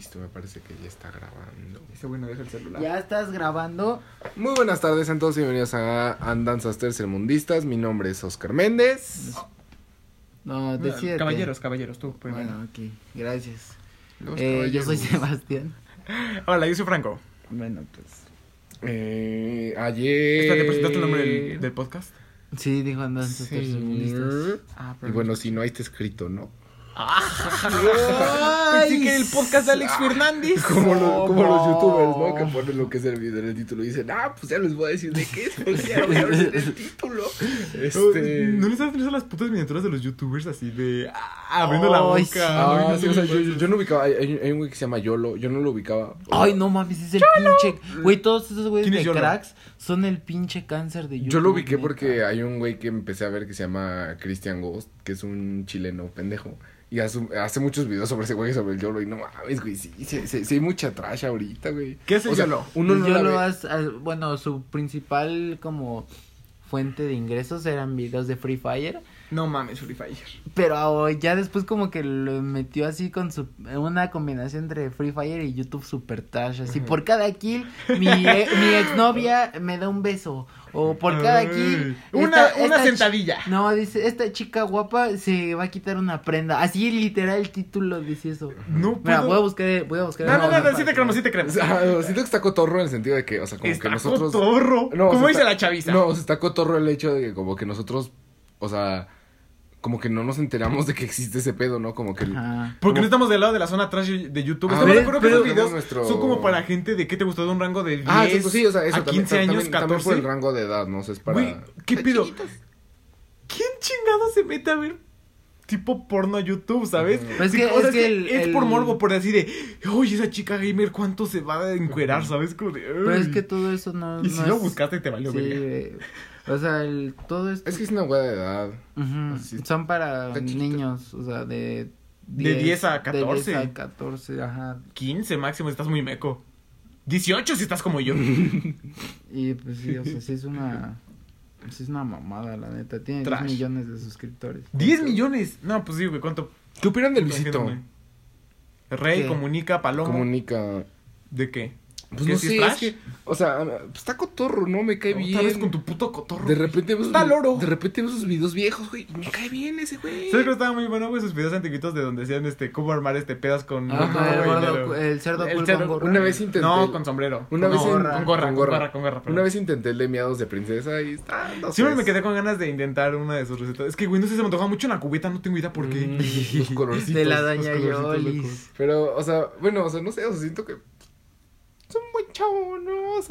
Listo, me parece que ya está grabando. Dice, bueno, deja el celular. Ya estás grabando. Muy buenas tardes, todos bienvenidos a Andanzas Tercermundistas. Mi nombre es Oscar Méndez. No, decídete. Caballeros, caballeros, tú primero. Bueno, ok, gracias. Eh, yo soy. Sebastián. Hola, yo soy Franco. Bueno, pues. Eh, ayer. Espérate, ¿presentaste el nombre del, del podcast? Sí, dijo andanzas Sí. tercermundistas. Ah, Y bueno, si no, ahí está escrito, ¿no? Pensé que era el podcast de Alex Fernández. Como, lo- como los youtubers, ¿no? Que ponen lo que es el video en el título y dicen, ah, pues ya les voy a decir de qué es, porque ya voy a ver el título. Este. ¿No les has visto las putas miniaturas de los youtubers así de ah, abriendo la boca? sí. Ah, Ay, no sí, sé o sea, cómo yo, yo no ubicaba. Hay, un güey que se llama Yolo. Yo no lo ubicaba. Ay, no mames, es el pinche. Güey, todos esos güeyes ¿Quién es de Yolo? cracks son el pinche cáncer de YouTube. Yo lo ubiqué porque hay un güey que empecé a ver que se llama Christian Ghost, que es un chileno pendejo. Y hace, hace muchos videos sobre ese güey, sobre el YOLO. Y no mames, güey, sí, sí, sí, sí hay mucha trash ahorita, güey. ¿Qué es el O sea, YOLO? Uno no Yo la lo ve- has- ah, bueno, su principal como fuente de ingresos eran videos de Free Fire. No mames, Free Fire. Pero ya después como que lo metió así con su una combinación entre Free Fire y YouTube Super Trash. Así por cada kill mi, e- mi exnovia me da un beso. O por cada kill. Una, esta- una esta sentadilla. No, dice, esta chica guapa se va a quitar una prenda. Así literal el título dice eso. No Mira, puedo. voy a buscar, voy a buscar. No, no, no, sí te creemos, sí te creemos. Ah, siento que está cotorro en el sentido de que, o sea, como Está que nosotros. cotorro. No, o ¿Cómo sea, dice está- la chaviza? No, o sea, está cotorro el hecho de que como que nosotros, o sea, como que no nos enteramos de que existe ese pedo, ¿no? Como que... Ajá. Porque no estamos del lado de la zona trash de YouTube. Ah, Estamos de acuerdo que esos videos nuestro- son como para gente de que te gustó de un rango de 10 Ah, sí, pues sí, o sea, eso a 15 también, años, también, 14. también por el rango de edad, ¿no? O sea, es para... Güey, ¿qué pido? ¿Quién chingado se mete a ver tipo porno a YouTube, sabes? Pues Sí, que- o sea, es que el- es el- por morbo, por así de, oye, esa chica gamer, ¿cuánto se va a encuerar, sabes? Como de, Pero es que todo eso no. Y no si lo es- buscaste y te valió Sí. O sea, el, todo esto. Es que es una hueá de edad. Ujú, así- Son para niños, o sea, de... De 10 a De 14. 10 a 14, ajá. 15 máximo, estás muy meco. 18 si estás como yo. Y pues sí, o sea, sí es una... Sí es una mamada, la neta. Tiene 10 Trash. millones de suscriptores. 10 millones. No, pues sí, güey, ¿cuánto? ¿Qué opinan de Luisito? Rey, ¿Qué? comunica, palomo. Comunica... ¿De qué? Pues ¿Que no sí sé, es que... O sea, pues está cotorro, ¿no? Me cae bien. Otra vez con tu puto cotorro. De repente veo Está loro. De repente veo sus videos viejos, güey. y Me cae bien ese güey. ¿Sabes que estaba muy bueno, güey? Sus videos antiguitos de donde decían, este, cómo armar, este, pedas con... Ajá, con el, gordo, el cerdo El cerdo- con gorra. Una vez intenté... No, con sombrero. Una No, vez en- con gorra, con con gorra. gorra, con gorra. Una vez intenté el de miados de princesa y está... No Siempre sé, me quedé con ganas de intentar una de sus recetas. Es que, güey, no sé, se me antojaba mucho en la cubeta, no tengo idea por qué. Mm, los colorcitos. De la locos. Pero, o sea, bueno, o sea, no sé, o sea, siento que es un buen chavo, ¿no? O Ah,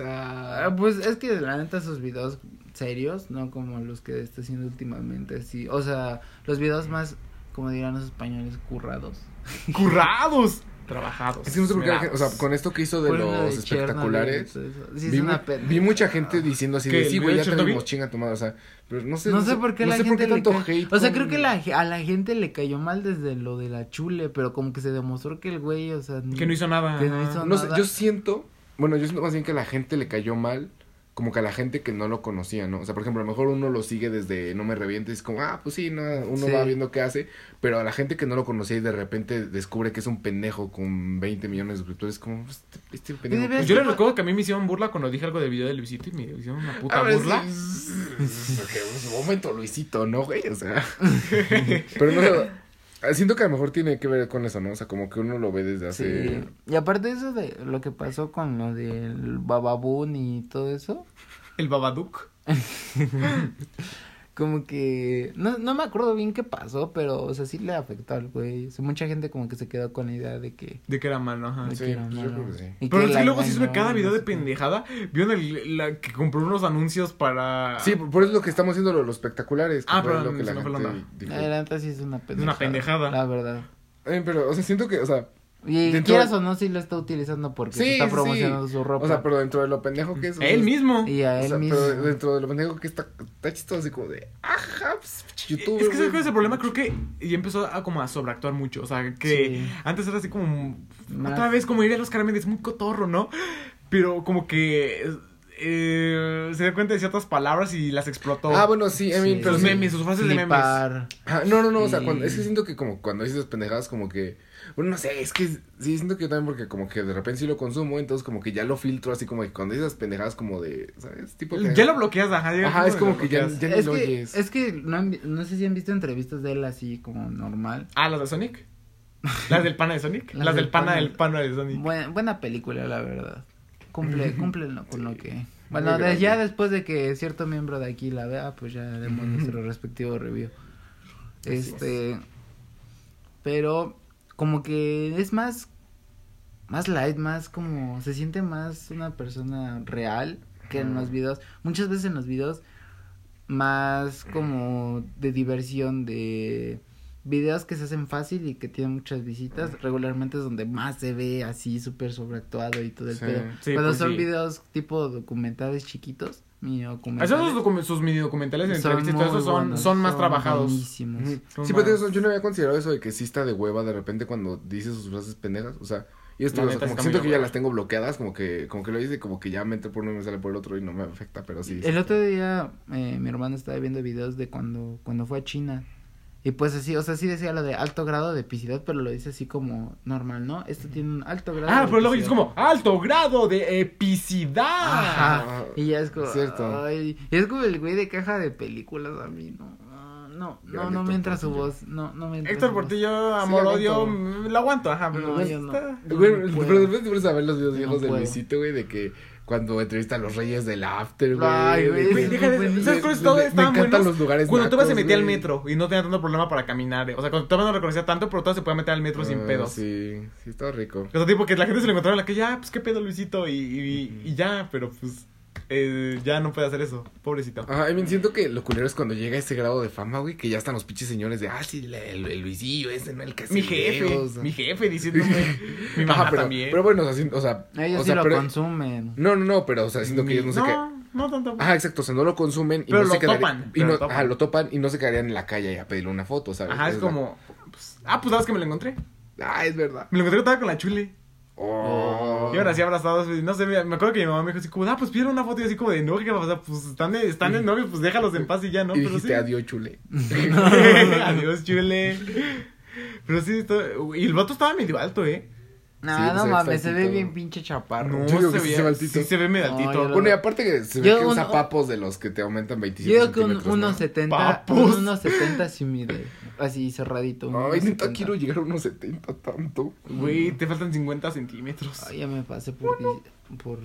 sea, Pues es que la neta sus videos serios, no como los que está haciendo últimamente, sí. O sea, los videos más, como dirán los españoles, currados. ¡Currados! Trabajados. es que no sé por qué, la gente- o sea, esmerados. con esto que hizo de los de espectaculares, es vi, una mu- pena. vi mucha gente diciendo así ¿Qué, de, sí, güey, ya Chernobyl? tenemos chinga tu madre, o sea, pero no sé, No sé por qué no la sé gente tanto hate O sea, con- creo que la, a la gente le cayó mal desde lo de la chule, pero como que se demostró que el güey, o sea, Que no hizo nada. Que no ajá. hizo No sé, nada. yo siento, bueno, yo siento más bien que a la gente le cayó mal, como que a la gente que no lo conocía, ¿no? O sea, por ejemplo, a lo mejor uno lo sigue desde No Me Revientes, es como, ah, pues sí, no, uno Sí. va viendo qué hace, pero a la gente que no lo conocía y de repente descubre que es un pendejo con 20 millones de suscriptores, como, este, este pendejo. debe- Pues yo les recuerdo que a mí me hicieron burla cuando dije algo del video de Luisito y me hicieron una puta A ver, burla. sí, Porque en su momento Luisito, ¿no, güey? O sea. pero no. Siento que a lo mejor tiene que ver con eso, ¿no? O sea, como que uno lo ve desde hace. Sí. Y aparte de eso de lo que pasó con lo del bababun y todo eso, El Babadook. como que no, no me acuerdo bien qué pasó, pero o sea, sí le afectó al güey. O sea, mucha gente como que se quedó con la idea de que, De que era malo, ajá. sí, que era pues yo malo. creo que sí. Y Pero es la que luego sí sube cada video de pendejada. ¿Vieron el, la que compró unos anuncios para. Sí, por eso es lo que estamos haciendo lo- los espectaculares. que Ah, pero lo que la no fue gente dijo. La neta sí es una pendejada. una pendejada. La verdad. Eh, pero, o sea, siento que, o sea, Y Dentro quieras de- o no, sí lo está utilizando porque Sí, está promocionando sí. su ropa. o sea, pero dentro de lo pendejo que es. o sea, Él mismo. Y a o él sea, mismo. Pero dentro de lo pendejo que está, está chistoso, así como de, ajá, pues, YouTube. Es que ¿sabes cuál es el problema? Creo que ya empezó a como a sobreactuar mucho. O sea, que Sí. antes era así como. Más- Otra vez, como diría los caramelos, muy cotorro, ¿no? Pero como que eh, se dio cuenta de ciertas palabras y las explotó. Ah, bueno, sí, I mean, Sí. pero sus sí. memes, sus frases de memes. Flipar. Ah, no, no, no, o sea, cuando, es que siento que como cuando dices pendejadas como que, bueno, no sé, es que sí siento que yo también porque como que de repente sí lo consumo, entonces como que ya lo filtro así como que cuando dices pendejadas como de, ¿sabes? Tipo que- Ya lo bloqueas, ajá. Ajá, es como que ya, lo ya Es lo que, oyes. es que no, han no sé si han visto entrevistas de él así como normal. Ah, las de Sonic. Las del pana de Sonic. Las Las, del del pana pana. del pana de Sonic. Buen- buena película, la verdad. Cumple, cumple lo- con lo que... Bueno, de- ya después de que cierto miembro de aquí la vea, pues ya haremos nuestro respectivo review. Este... Pero como que es más... Más light, más como... Se siente más una persona real que en los videos. Muchas veces en los videos más como de diversión, de videos que se hacen fácil y que tienen muchas visitas, regularmente es donde más se ve así súper sobreactuado y todo el Sí. pedo. Sí, Cuando pues son sí. videos tipo documentales chiquitos, mini documentales. Esos docu- sus mini documentales entrevistas y todo eso son, buenos, son más trabajados. buenísimos. Ujú. Son Sí, pero más- eso, yo no había considerado eso de que sí está de hueva de repente cuando dice sus frases pendejas, o sea, y esto, o sea, como que siento que ya las tengo bloqueadas, como que, como que lo dice, como que ya me entra por uno y me sale por el otro y no me afecta, pero sí. El otro día eh, mi hermano estaba viendo videos de cuando, cuando fue a China. Y pues así, o sea, sí decía lo de alto grado de epicidad, pero lo dice así como normal, ¿no? Esto tiene un alto grado Ah, de pero luego epicidad. como alto grado de epicidad. Ajá. Y ya es como. cierto. Ay, y es como el güey de caja de películas a mí, no. ah, No, no, Gran no me entra su voz. No, no me entra. Héctor. Portillo, amor, Sí, odio, mm, lo aguanto, ajá, pero No, yo no. Güey, No pero después te pones a ver los videos No viejos de. Luisito, güey, de que cuando entrevista a los reyes del after, güey. Ay, güey, deja de- ¿Sabes cuáles todos Me- encantan buenos? los lugares Cuando todavía se nacos, metía al metro y no tenía tanto problema para caminar. eh. O sea, cuando todavía no reconocía tanto, pero todavía se podía meter al metro sin Ah, pedos. Sí, sí, está rico. O sea, tipo que la gente se lo encontraba en la calle, ah, pues qué pedo Luisito, y, y, y ya, pero pues eh, ya no puede hacer eso, pobrecito. Ajá, I mean, siento que lo culero es cuando llega a ese grado de fama, güey, que ya están los pinches señores de, ah, sí, el, el- el Luisillo ese, ¿no? El que mi jefe, videos". mi jefe diciéndome, mi mamá Ajá, pero, también. pero bueno, o sea, o Ellos o sí lo pero- consumen. No, no, no, pero, o sea, siento que ellos no se no, no tanto. Ajá, exacto, o sea, no lo consumen y Pero no lo se quedarían- topan, y no, lo topan. Ajá, lo topan y no se quedarían en la calle a pedirle una foto, ¿sabes? Ajá, es la- como, pues, ah, pues sabes que me lo encontré. Ah, es verdad. Me lo encontré estaba con la chule. Oh. Y ahora sí abrazados, no sé, me acuerdo que mi mamá me dijo así como, ah, pues pidieron una foto y así como de, no, ¿qué va a pasar? Pues están de, están de novios, pues déjalos en paz y ya, ¿no? y Pero dijiste sí. adiós, chule. Adiós, chule. Pero sí, esto- y el vato estaba medio alto, ¿eh? No, Sí, no pues, mames, se ve bien pinche chaparro. No, Yo digo se que se ve altito. sí se ve medio No, altito. lo- Bueno, y aparte que se ve Yo que un- usa papos de los que te aumentan 27 Yo creo que un centímetros, ¿no? 1.70, Papus. un 1.70 sí mide, así cerradito. un Ay, neta 1.70. quiero llegar a unos 70 tanto. Güey, te faltan 50 centímetros. Ay, ya me pasé por, di- por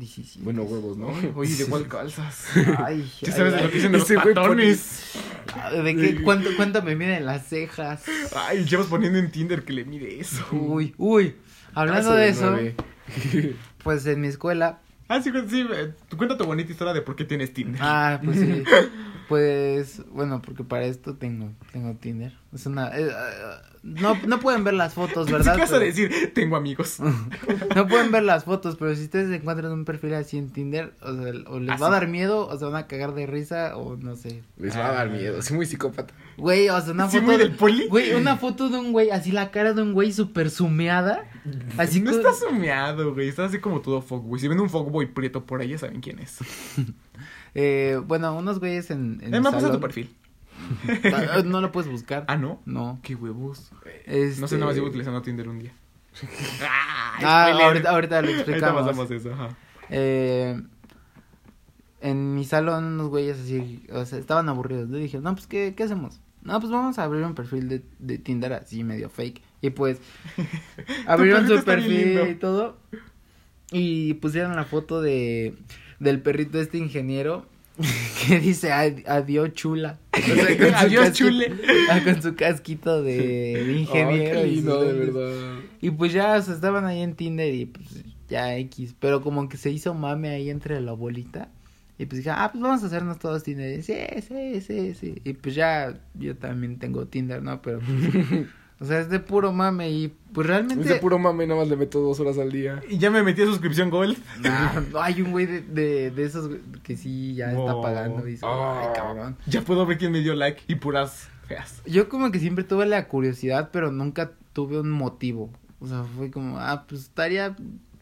17. Bueno, huevos, ¿no? Oye, ¿de cuál calzas? Ay, ¿Qué ay, sabes de lo que dicen los patones? ¿De qué? ¿Cuánto, ¿Cuánto me miden las cejas? Ay, llevas poniendo en Tinder que le mide eso. Uy, uy. Hablando Caso de eso, nueve. pues en mi escuela. Ah, sí, sí, eh, tú cuenta tu bonita historia de por qué tienes Tinder. Ah, pues sí. Pues, bueno, porque para esto tengo, tengo Tinder. Es una. eh, eh, no, no pueden ver las fotos, ¿Qué ¿verdad? vas a decir? Tengo amigos. No pueden ver las fotos, pero si ustedes encuentran un perfil así en Tinder, o sea, o les Ah, va a dar miedo, o se van a cagar de risa, o no sé. Les va a dar miedo. Soy muy psicópata. Güey, o sea, una ¿Sí, foto. de- del poli? Güey, una foto de un güey, así la cara de un güey súper sumeada. Así no estás sumeado, güey. Estás así como todo fuckboy. Si ven un fuckboy prieto por ahí, ya saben quién es. Eh, bueno, unos güeyes en. en Eh, me pasa tu perfil. Ah, No lo puedes buscar. Ah, ¿no? No. Qué huevos. Este... No sé, nada más llevo utilizando Tinder un día. ah, Ah, ahorita, ahorita lo Ahorita explicamos. pasamos eso, ajá. Eh, en mi salón unos güeyes así, o sea, estaban aburridos. Le dije, no, pues, ¿qué, qué hacemos? No, pues vamos a abrir un perfil de, de Tinder así medio fake. Y pues, abrieron su perfil y todo. Y pusieron la foto de, del perrito este ingeniero que dice, "Ad- adiós chula. O sea, con Adiós, chule. ah, Con su casquito de, de ingeniero. Oh, y lindo, sus de lentes. verdad. Y pues ya, o sea, estaban ahí en Tinder y pues ya X. Pero como que se hizo mame ahí entre la bolita. Y pues dije, ah, pues vamos a hacernos todos Tinder. Y, sí, sí, sí, sí. Y pues ya, yo también tengo Tinder, ¿no? Pero, pues, o sea, es de puro mame. Y pues realmente. Ese puro mame nada más le meto dos horas al día. Y ya me metí a suscripción Gold. Nah, no, hay un güey de, de, de esos que sí ya está pagando. Y dice, ay, Oh. cabrón. Ya puedo ver quién me dio like y puras feas. Yo como que siempre tuve la curiosidad, pero nunca tuve un motivo. O sea, fue como, ah, pues estaría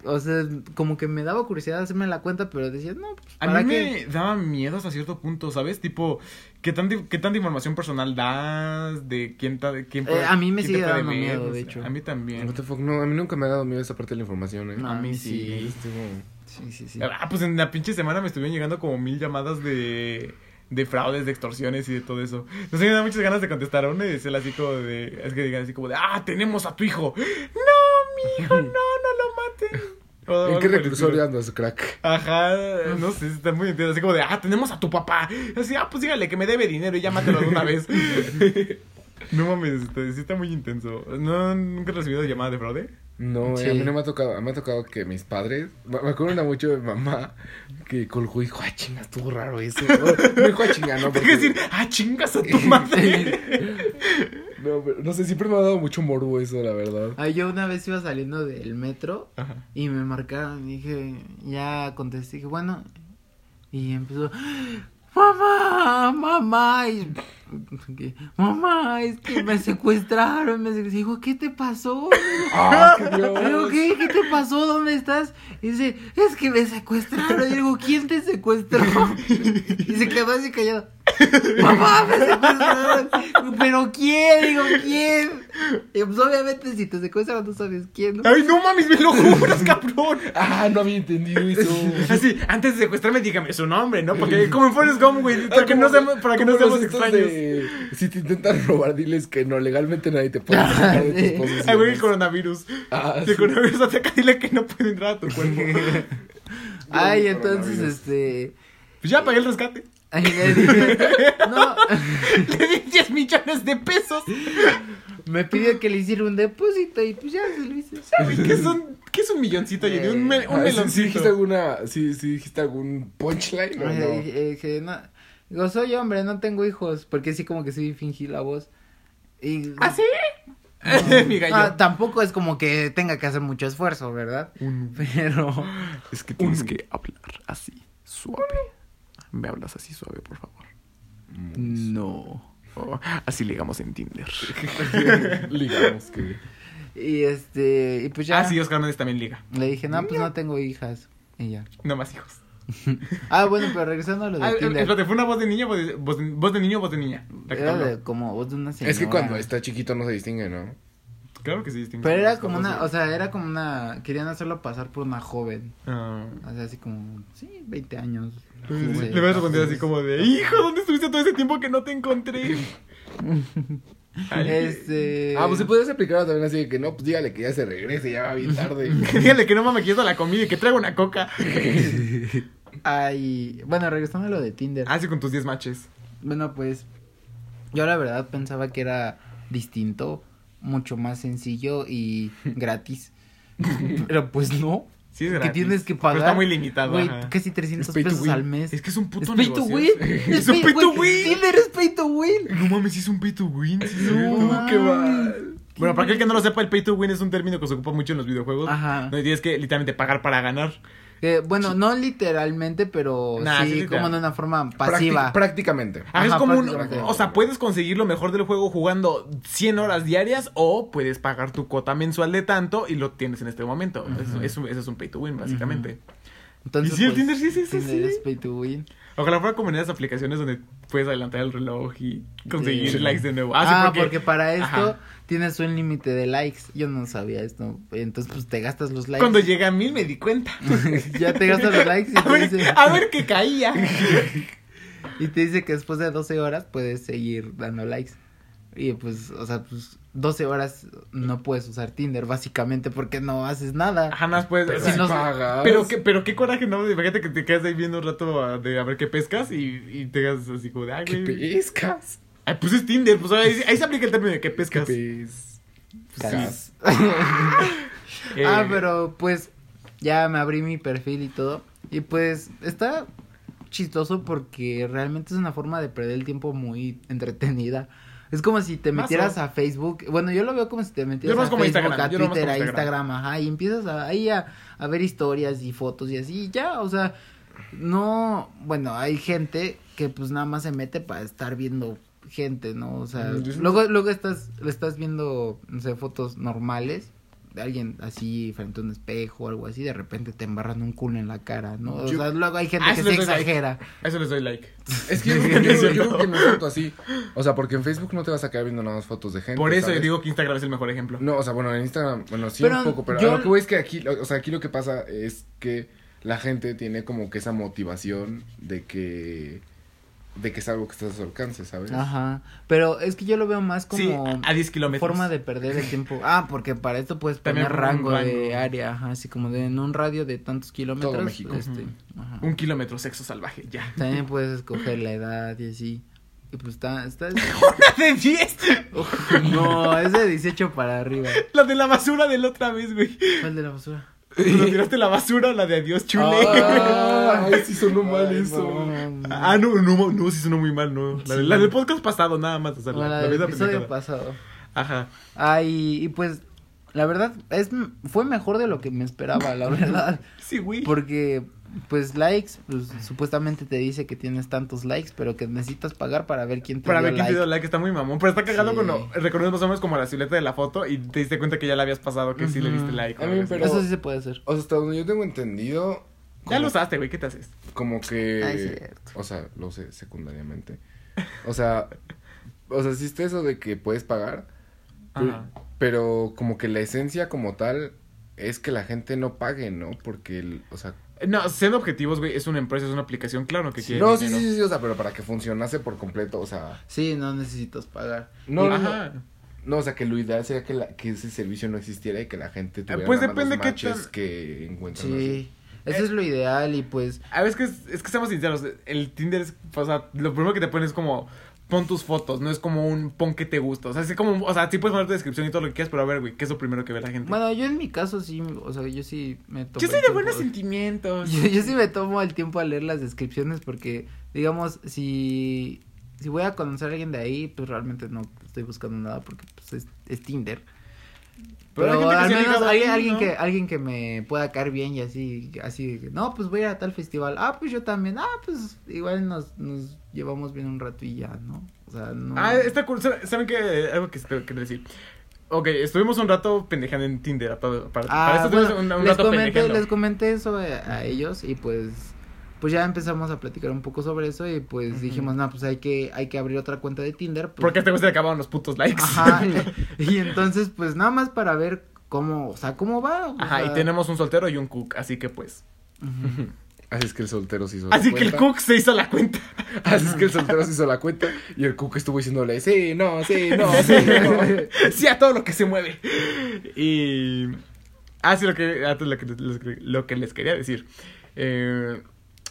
o sea, como que me daba curiosidad hacerme la cuenta, pero decía, no, pues, A ¿para mí qué? me daba miedo hasta cierto punto, ¿sabes? Tipo, ¿qué, tanta- qué tanta información personal das? ¿De quién, ta- quién Eh, a mí me sigue dando ver? miedo, de hecho. A mí también. What the fuck, no, a mí nunca me ha dado miedo esa parte de la información, ¿eh? No, a mí sí. Sí, sí, sí. Ah, pues en la pinche semana me estuvieron llegando como mil llamadas de, de fraudes, de extorsiones y de todo eso. Entonces me da muchas ganas de contestar a una y decirle así como de, es que digan así como de, ah, tenemos a tu hijo. No, mi hijo, no, no lo maten. ¿En qué reclusorio andas, crack? Ajá, no sé, está muy entiendo, así como de, ah, tenemos a tu papá. Así, ah, pues dígale que me debe dinero y ya mátelo de una vez. no mames, este, sí está muy intenso. ¿No, ¿Nunca has recibido llamada de fraude? No, eh, Sí. a mí no me ha tocado, me ha tocado que mis padres, me me acuerdo una mucho de mi mamá que colgó y dijo, ah, chinga, estuvo raro eso. No, dijo a chinga, no, Tengo que porque, decir, ah, chingas a tu madre. No, pero, no sé, siempre me ha dado mucho morbo eso, la verdad. Ah, yo una vez iba saliendo del metro Ajá. y me marcaron y dije, ya contesté, dije, bueno, y empezó, mamá, mamá, y, mamá, es que me secuestraron, me secuestraron. Digo, ¿qué te pasó? ¡Ah, qué Digo! ¿qué? ¿Qué te pasó? ¿Dónde estás? Y dice, es que me secuestraron. Y digo, ¿quién te secuestró? Y se quedó así callado. Mamá, me secuestraron. ¿Pero quién? Digo, ¿quién? Y pues obviamente si te secuestran no sabes quién, ¿no? Ay, no mames, me lo juras, cabrón. Ah, no había entendido eso. Así, antes de secuestrarme, dígame su nombre, ¿no? Porque como en Forrest Gump, güey, para que no seamos, para que no seamos extraños. de- si te intentan robar, diles que no, legalmente nadie te puede sacar de tus Ay, Ay, güey, el coronavirus. Ah, Si sí. el coronavirus ataca, dile que no puede entrar a tu cuerpo. Ay, entonces, este... Pues ya pagué el rescate. Le dije, no, Le di 10 millones de pesos. me pidió que le hiciera un depósito y pues ya se lo hice. ¿Qué es un, qué es un milloncito? Jenny? Un, me- un Ah, ¿sí- ¿sí, meloncito. dijiste alguna, sí, sí dijiste algún punchline o no? dije, dije, no. Digo, soy hombre, no tengo hijos. Porque sí, como que sí fingí la voz. Y, ¿Ah, sí? Mi gallo. Ah, tampoco es como que tenga que hacer mucho esfuerzo, ¿verdad? Pero. Es que tienes que hablar así, suave. Me hablas así suave, por favor. No. Oh, así ligamos en Tinder. Digamos que. Y este. Y pues ya. Ah, sí, Oscar Méndez también liga. Le dije, no, pues no tengo hijas. Y ya. No más hijos. Ah, bueno, pero regresando a lo de Ah, Tinder. espérate, ¿fue una voz de niña o voz de, voz de, voz de niño o voz de niña? Era de, como voz de una señora. Es que cuando está chiquito no se distingue, ¿no? Claro que sí. distingue Pero era como una, o sea, era como una, querían hacerlo pasar por una joven. Ah. O sea, así como, sí, 20 años. Sí, Sí. Le voy a responder así como de, hijo, ¿dónde estuviste todo ese tiempo que no te encontré? Ay, Este. Ah, pues se puede aplicar también así de que no, pues dígale que ya se regrese, ya va bien tarde. Dígale que no me quiero la comida y que traigo una coca. Ay, bueno, regresando a lo de Tinder. Ah, sí, con tus 10 matches. Bueno, pues yo la verdad pensaba que era distinto, mucho más sencillo y gratis. Pero pues no. Sí, es que tienes que Pero pagar. está muy limitado, Güey, casi 300 Es pay to pesos al mes. Es que es un puto Es pay to win. Es un pay to win. Tinder es pay to win. No mames, es un pay to win. No, qué mal. Bueno, para aquel que no lo sepa, el pay to win es un término que se ocupa mucho en los videojuegos. Ajá. Donde tienes que literalmente pagar para ganar. Eh, bueno, no literalmente, pero Nah, sí sí, literal. como de una forma Prácti- pasiva. prácticamente. Ah, es como un, prácticamente. o sea, puedes conseguir lo mejor del juego jugando 100 horas diarias o puedes pagar tu cuota mensual de tanto y lo tienes en este momento. Eso, eso- eso es un pay to win, básicamente. Entonces, Y sí, el pues, Tinder sí es eso, Tinder sí. es pay to win. Ojalá fuera como en esas aplicaciones donde puedes adelantar el reloj y conseguir Sí. likes de nuevo. Ah, sí, porque... para esto Ajá. tienes un límite de likes. Yo no sabía esto. Entonces, pues te gastas los likes. Cuando llegué a mil me di cuenta. ya te gastas los likes y A te, ver, dice, a ver qué caía. y te dice que después de 12 horas puedes seguir dando likes. Y pues, o sea, pues 12 horas no puedes usar Tinder, básicamente, porque no haces nada. Jamás puedes. Pero si no- pagas. Pero qué, pero qué coraje, ¿no? Imagínate que te quedas ahí viendo un rato a, de a ver qué pescas y, y te quedas así como de, ay, ¿Qué pescas? Ay, pues es Tinder, pues ahí, ahí se aplica el término de qué ¿Qué pescas. pes? Cas. Eh, Ah, pero pues ya me abrí mi perfil y todo. Y pues está chistoso porque realmente es una forma de perder el tiempo muy entretenida. Es como si te Más metieras a Facebook. Bueno, yo lo veo como si te metieras Yo a como Facebook, Instagram, a yo Twitter, a Instagram. Ajá, y empiezas a, ahí a, a ver historias y fotos y así, y ya, o sea, no, bueno, hay gente que pues nada más se mete para estar viendo gente, ¿no? O sea, Mm, luego, luego estás, estás viendo, no sé, fotos normales alguien así frente a un espejo o algo así, de repente te embarran un culo en la cara, ¿no? O sea, luego hay gente Ah, que se like. exagera. A eso les doy like. Es que yo, creo que- yo- yo creo que no es tanto así. O sea, porque en Facebook no te vas a quedar viendo nada más fotos de gente. Por eso ¿sabes? digo que Instagram es el mejor ejemplo. No, o sea, bueno, en Instagram, bueno, sí Pero un poco, pero lo que voy es que aquí, o sea, aquí lo que pasa es que la gente tiene como que esa motivación de que de que es algo que está a su alcance, ¿sabes? Ajá. Pero es que yo lo veo más como Sí, a 10 kilómetros. forma de perder el tiempo. Ah, porque para esto puedes poner rango, de área, ajá, así como de en un radio de tantos kilómetros. México. Este, ajá. Un kilómetro sexo salvaje, ya. También puedes escoger la edad y así. Y pues está, está... de 10. no, es de 18 para arriba. La de la basura de la otra vez, güey. ¿Cuál de la basura? Cuando tiraste la basura, la de adiós chule. Ah, Ay, sí sonó mal Ay, eso. no. Ah, no, no, no, sí sonó muy mal, no. La, de- Sí. la del podcast pasado, nada más. O sea, Bueno, la, la del episodio pasado. Ajá. Ay, y pues, la verdad, es fue mejor de lo que me esperaba, la verdad. Sí, güey. Porque, pues, likes, pues, supuestamente te dice que tienes tantos likes, pero que necesitas pagar para ver quién te Para dio ver quién like. te dio like, está muy mamón. Pero está cagado Sí. cuando recorres más o menos como la silueta de la foto y te diste cuenta que ya la habías pasado, que sí le diste like. mí, pero- Eso sí se puede hacer. O sea, hasta donde yo tengo entendido. Ya lo usaste, güey, ¿qué te haces? Como que. Ay, cierto. O sea, lo usé secundariamente. O sea, o sea, existe eso de que puedes pagar. Pero, Ajá. pero como que la esencia como tal es que la gente no pague, ¿no? Porque, el, o sea... No, siendo objetivos, güey, es una empresa, es una aplicación, claro que quiere no, sí, sí, sí, o sea, pero para que funcionase por completo, o sea... Sí, no necesitas pagar. No, no, no, Ajá. no, o sea, que lo ideal sería que, la, que ese servicio no existiera y que la gente tuviera pues nada más depende los qué matches tan- que encuentran así. Sí, eso es lo ideal y pues... A ver, es que, es que seamos sinceros, el Tinder es, o sea, lo primero que te pones es como, pon tus fotos, no es como un pon que te gusta, o sea, es como, o sea, sí puedes poner tu descripción y todo lo que quieras, pero a ver, güey, ¿qué es lo primero que ve la gente? Bueno, yo en mi caso sí, o sea, yo sí me tomo... Yo soy de buenos sentimientos. Yo, yo sí me tomo el tiempo a leer las descripciones porque, digamos, si, si voy a conocer a alguien de ahí, pues realmente no estoy buscando nada porque pues, es, es Tinder. Pero Pero, al menos hay ahí, alguien ¿no? que alguien que me pueda caer bien y así así no pues voy a ir a tal festival ah pues yo también ah pues igual nos, nos llevamos bien un rato y ya no o sea no Ah, está cool, ¿saben qué? Algo que quiero decir. Ok, estuvimos un rato pendejando en Tinder, para, para, para Ah, eso bueno, un, un les rato comenté pendejando. les comenté eso a, a ellos y pues pues ya empezamos a platicar un poco sobre eso y pues dijimos no pues hay que hay que abrir otra cuenta de Tinder pues, Porque a este güey se le acababan los putos likes. ajá y entonces pues nada más para ver cómo o sea cómo va o Ajá, y tenemos un soltero y un cook, así que pues. Así es que el soltero se hizo la Así que el cuenta. cook se hizo la cuenta. Así es que el soltero se hizo la cuenta y el cook estuvo diciéndole, sí, no, sí, no, sí, no. sí, a todo lo que se mueve. Y. Ah, sí, lo que, lo que, lo que les quería decir. Eh,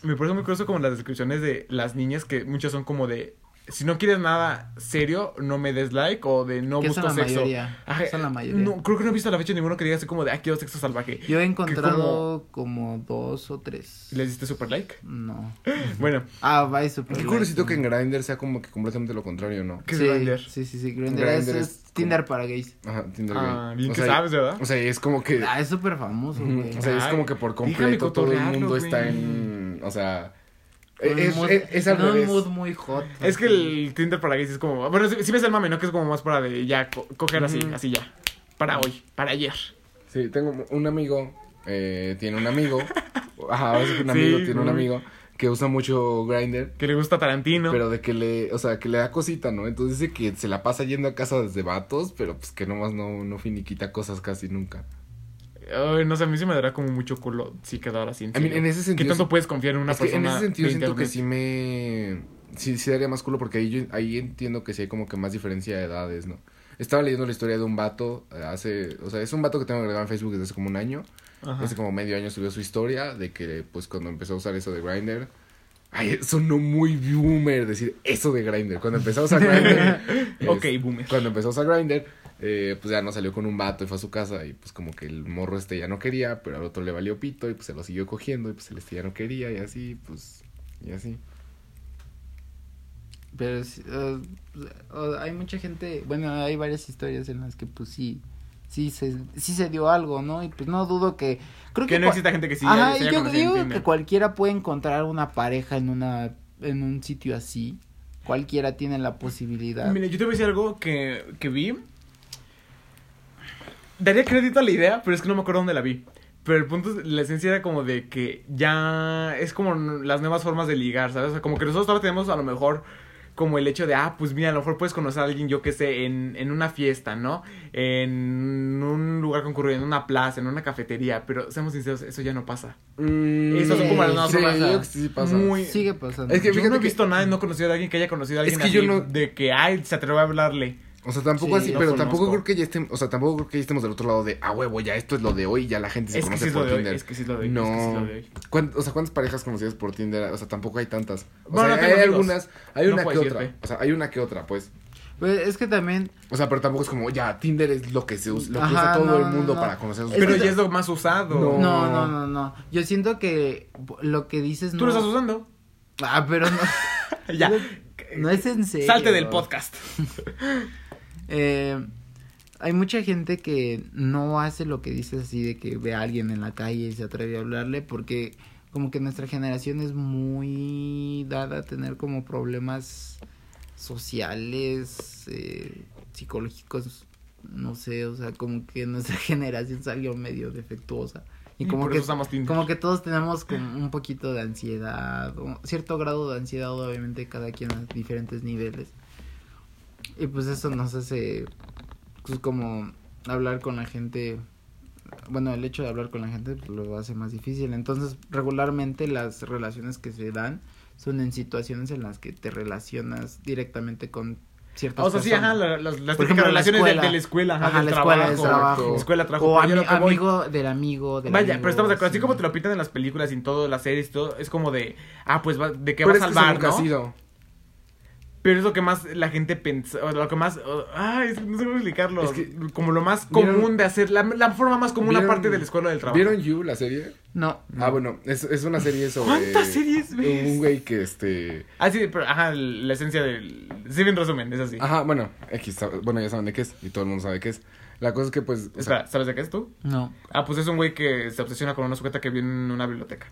me parece muy curioso como las descripciones de las niñas, que muchas son como de. Si no quieres nada serio, no me des like o de no busco son la sexo. mayoría, Ajá, son la mayoría. No, creo que no he visto a la fecha ninguno que diga así como de, ah, quiero sexo salvaje. yo he encontrado como dos o tres ¿Les diste super like? no Bueno, ah va super Qué like. curiosito que en Grindr sea como que completamente lo contrario, ¿no? ¿qué es sí, Grindr? Sí, sí, sí, Grindr es, Grindr es es como- Tinder para gays. Ajá, Tinder Ah, gay. bien O que sea, sabes, ¿verdad? O sea, es como que... Ah, es súper famoso, güey. O sea, es como que por completo todo el mundo está en... O sea... Es, mood- es, es al un mood muy hot. Es que el Tinder para gays es como. Bueno, si, ves el mame, ¿no? Que es como más para de ya co- coger así, así ya. Para hoy, para ayer. Sí, tengo un amigo, eh, tiene un amigo, ajá, ahora sí que un Sí, amigo tiene un amigo que usa mucho Grindr, Que le gusta Tarantino. pero de que le, o sea, que le da cosita, ¿no? Entonces dice que se la pasa yendo a casa desde vatos, pero pues que nomás no, no finiquita cosas casi nunca. Ay, no sé, a mí se me dará como mucho culo si quedara. En, I mean, en ese ¿Qué sentido tanto sí- puedes confiar en una es que en persona? ese sentido siento que sí me, sí, sí daría más culo porque ahí, yo, ahí entiendo que sí hay como que más diferencia de edades, ¿no? Estaba leyendo la historia de un vato eh, hace, o sea, es un vato que tengo agregado en Facebook desde hace como un año. Ajá. Hace como medio año subió su historia de que, pues, cuando empezó a usar eso de Grindr. Ay, sonó muy boomer decir eso de Grindr. Cuando empezó a usar Grindr. Ok, es- boomer. Cuando empezó a usar Grindr, eh, pues ya no salió con un vato y fue a su casa. Y pues, como que el morro este ya no quería, pero al otro le valió pito y pues se lo siguió cogiendo. Y pues el este ya no quería y así, pues, y así. Pero eh, hay mucha gente, bueno, hay varias historias en las que pues sí, sí se, sí se dio algo, ¿no? Y pues no dudo que, creo que, Que no exista gente que sí. Ajá, se haya yo en digo que cualquiera puede encontrar una pareja en una, en un sitio así, cualquiera tiene la posibilidad. Mira, yo te voy a decir algo que, que vi. daría crédito a la idea, pero es que no me acuerdo dónde la vi. Pero el punto, es- la esencia era como de que ya es como las nuevas formas de ligar, ¿sabes? O sea, como que nosotros ahora tenemos a lo mejor como el hecho de, ah, pues mira, a lo mejor puedes conocer a alguien, yo qué sé, en, en una fiesta, ¿no? En un lugar concurrido, en una plaza, en una cafetería, pero seamos sinceros, eso ya no pasa. Mm, son como las nuevas sí, formas. yo creo que sí pasa. Muy... Sigue pasando. Es que Yo no he que- visto nada, no he conocido a alguien que haya conocido a Es alguien que yo no- de que, ay, se atrevió a hablarle. O sea, tampoco Sí, así, pero conozco. tampoco creo que ya estemos, o sea, tampoco creo que ya estemos del otro lado de, ah, huevo, ya esto es lo de hoy, ya la gente se Es que conoce sí es lo por de hoy, Tinder. es que sí lo de hoy, no. es que sí lo de hoy. ¿Cuán- o sea, ¿cuántas parejas conocidas por Tinder? O sea, tampoco hay tantas. O Bueno, sea, no hay amigos. algunas, hay No una que otra. decirte. O sea, hay una que otra, pues. Pues, es que también, O sea, pero tampoco es como, ya, Tinder es lo que se usa, lo que Ajá, usa todo no, el mundo no. para conocer a sus Pero ya es lo más usado. No. no, no, no, no. Yo siento que lo que dices Tú no... lo estás usando. Ah, pero no, ya. no es en serio. Salte del podcast. Eh, hay mucha gente que no hace lo que dices así de que ve a alguien en la calle y se atreve a hablarle porque como que nuestra generación es muy dada a tener como problemas sociales, eh, psicológicos, no sé, o sea, como que nuestra generación salió medio defectuosa. Y Y como que como que todos tenemos como un poquito de ansiedad, o cierto grado de ansiedad, obviamente cada quien a diferentes niveles. Y pues eso nos hace pues como hablar con la gente, bueno, el hecho de hablar con la gente pues, lo hace más difícil. Entonces, regularmente las relaciones que se dan son en situaciones en las que te relacionas directamente con ciertas O sea, sí, personas. ajá, la- las, ejemplo, la relaciones de, de la escuela, ajá, Ajá, del la escuela, trabajo. del trabajo. Escuela, trabajo. O ami- voy- amigo del amigo del Vaya, amigo, pero estamos de acuerdo. Así sí. como te lo pintan en las películas y en todas las series y todo, es como de, ah, pues va- de qué Pero vas nunca ha ¿no? sido. Pero es lo que más la gente pensa, o lo que más, o- ay, es que no sé cómo explicarlo. Es que- como lo más ¿Vieron- común de hacer, la, la forma más común ¿Vieron- aparte de la escuela del trabajo. ¿Vieron You, la serie? No. Ah, bueno, es, es una serie sobre... ¿Cuántas series ves? Un güey que, este... Ah, sí, pero, ajá, la esencia del... Sí, en resumen, es así. Ajá, bueno, X, bueno, ya saben de qué es, y todo el mundo sabe qué es. La cosa es que, pues, o sea, Espera, ¿sabes de qué es tú? No. Ah, pues es un güey que se obsesiona con una sujeta que viene en una biblioteca.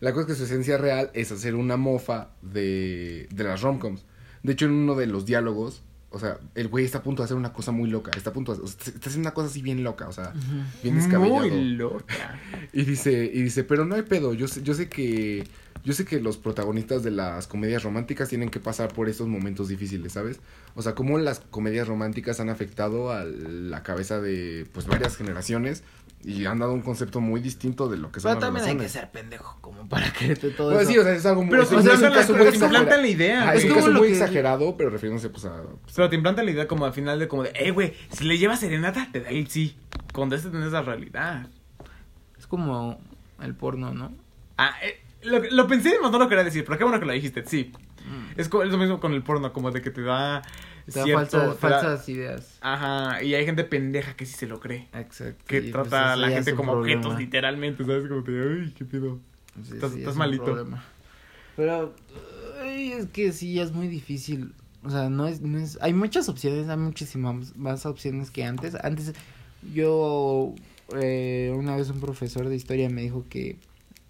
La cosa es que su esencia real es hacer una mofa de, de las romcoms. De hecho, en uno de los diálogos, o sea, el güey está a punto de hacer una cosa muy loca. Está a punto de, o sea, está haciendo una cosa así bien loca, o sea, bien descabellado. Muy loca. Y dice, y dice, pero no hay pedo, yo sé, yo sé que, yo sé que los protagonistas de las comedias románticas tienen que pasar por estos momentos difíciles, ¿sabes? O sea, cómo las comedias románticas han afectado a la cabeza de, pues, varias generaciones y han dado un concepto muy distinto de lo que son Pero las también hay que ser pendejo como para creerte todo Bueno, eso. sí, o sea, es algo muy, Pero es, te es implantan, la, muy te implantan exagerado. la idea. Ajá, es Es un como caso lo muy que- exagerado, pero refiriéndose, pues, a... Pero te implantan la idea como al final de como de, eh, güey, si le llevas serenata, te da el sí. Cuando este es la realidad. Es como el porno, ¿no? Ah, eh, lo, lo pensé, más no lo quería decir, pero qué bueno que lo dijiste, sí. Es, co- es lo mismo con el porno, como de que Te da cierto... falsas, te ideas. Ajá, y hay gente pendeja que sí se lo cree. Exacto. Que y, pues, trata a la gente como problema. objetos, literalmente, ¿sabes? Como de, ay, qué pedo. Sí, Estás- sí, estás es malito. Pero ay, es que sí es muy difícil. O sea, no es, no es, hay muchas opciones, hay muchísimas más opciones que antes. Antes yo eh, una vez un profesor de historia me dijo que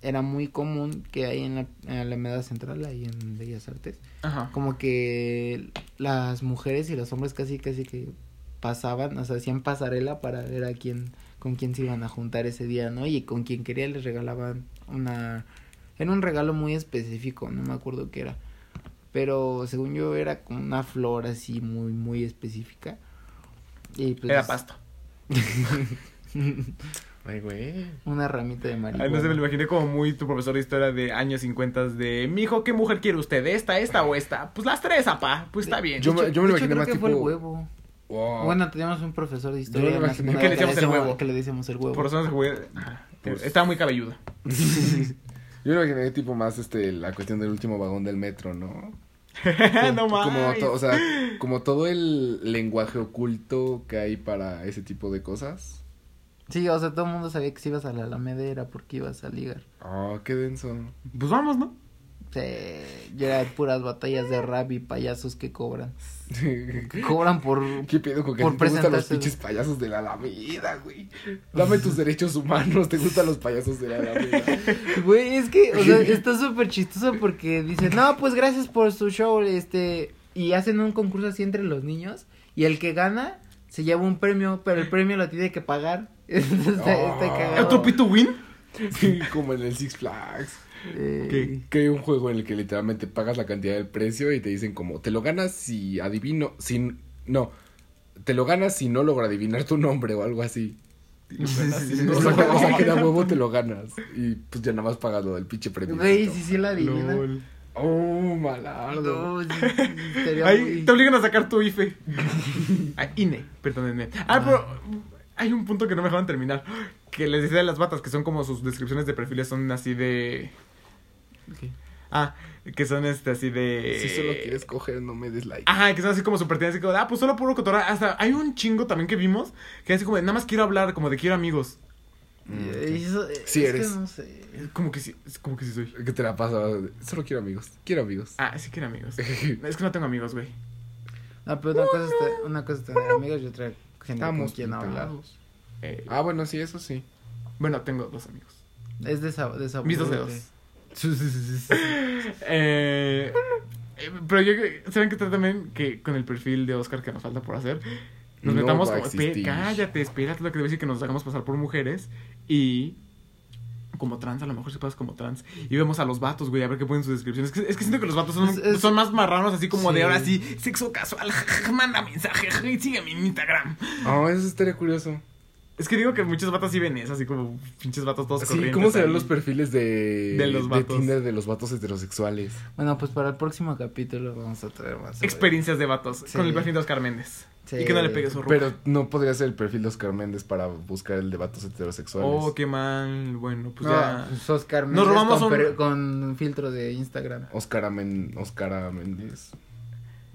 era muy común que ahí en la, en la Alameda Central, ahí en Bellas Artes, Ajá. como que las mujeres y los hombres casi casi que pasaban, o sea, hacían pasarela para ver a quién con quién se iban a juntar ese día, ¿no? Y con quien quería les regalaban una era un regalo muy específico, no me acuerdo qué era. Pero según yo era como una flor así muy muy específica. Y pues Era pasto. Ay, güey. una ramita de marihuana. Ay, no sé, me lo imaginé como muy tu profesor de historia de años 50 de, mijo, ¿qué mujer quiere usted? ¿Esta, esta o esta? Pues las tres, apá. Pues está bien. Yo me- yo me lo imaginé creo más que fue el tipo- huevo. Wow. Bueno, teníamos un profesor de Yo historia secundaria que le decíamos el huevo. que le decíamos el huevo. Por eso no se jugué. Ajá. Pues- Estaba muy cabelluda. Yo me imaginé tipo más este la cuestión del último vagón del metro, ¿no? no Como mames. to- o sea, como todo el lenguaje oculto que hay para ese tipo de cosas. Sí, o sea, todo el mundo sabía que si ibas a la Alameda era porque ibas a ligar. Oh, qué denso. Pues vamos, ¿no? Sí, ya eran puras batallas de rap y payasos que cobran. Que cobran por... ¿Qué pedo con que Por te gustan los pinches payasos de la Alameda, güey? Dame tus derechos humanos, te gustan los payasos de la Alameda. Güey, es que, o sea, está súper chistoso porque dicen, no, pues gracias por su show, este... Y hacen un concurso así entre los niños y el que gana se lleva un premio, pero el premio lo tiene que pagar. Está, está cagado. ¿Otro pito win? Sí, como en el Six Flags. Eh. Que hay un juego en el que literalmente pagas la cantidad del precio y te dicen como, te lo ganas si adivino, sin, no, te lo ganas si no logro adivinar tu nombre o algo así. sí, sí, sí. O sea, que- o sea, que de a huevo te lo ganas. Y pues ya nada más pagas lo del pinche premio. Güey, sí, sí la adivina. Lol. Oh, malardo. No, sí, sí, estaría Ahí muy- te obligan a sacar tu IFE. Ah, INE, perdónenme. Ah, pero hay un punto que no me dejaron terminar. Que les decía de las batas, que son como sus descripciones de perfiles son así de. ¿Qué? Ah, que son este así de. Si solo quieres coger, no me des like. Ajá, que son así como súper tiernas, así como de, ah, pues solo puro cotorra. Hasta hay un chingo también que vimos que es así como de, nada más quiero hablar, como de quiero amigos. Eh, eso- Sí es que eres. no sé. Como que sí, es como que sí soy. ¿Qué te la pasa? Solo quiero amigos. Quiero amigos. Ah, sí quiero amigos. es que no tengo amigos, güey. No, pero una cosa es te- una cosa es tener amigos y otra gente con Estamos quien hablar. pintados. Eh, Ah, bueno, sí, eso sí. bueno, tengo dos amigos. Es de esa, de esa Mis dos dedos. Eh, eh, pero yo, ¿saben qué tal también? Que con el perfil de Oscar que nos falta por hacer, nos No metamos a como, cállate, espérate lo que debe decir que nos hagamos pasar por mujeres y como trans, a lo mejor se pasa como trans. Y vemos a los vatos, güey, a ver qué ponen sus descripciones. Es que, es que siento que los vatos son, Es- es- son más marranos, así como Sí. de ahora sí, sexo casual, manda mensaje, sígueme en Instagram. Oh, eso estaría curioso. Es que digo que muchos vatos sí ven eso, así como pinches vatos todos Sí, corrientes. ¿cómo serán ahí. los perfiles de, De los vatos. Tinder de los vatos heterosexuales? Bueno, pues para el próximo capítulo vamos a traer más. Experiencias de vatos Sí. con el perfil de Oscar Méndez. Sí. Y que no le pegue su ropa. Pero no podría ser el perfil de Oscar Méndez para buscar el de vatos heterosexuales. Oh, qué mal. Bueno, pues No, ya. pues Oscar Nos Méndez robamos con, un- per- con filtro de Instagram. Oscar, Amen- Oscar Méndez.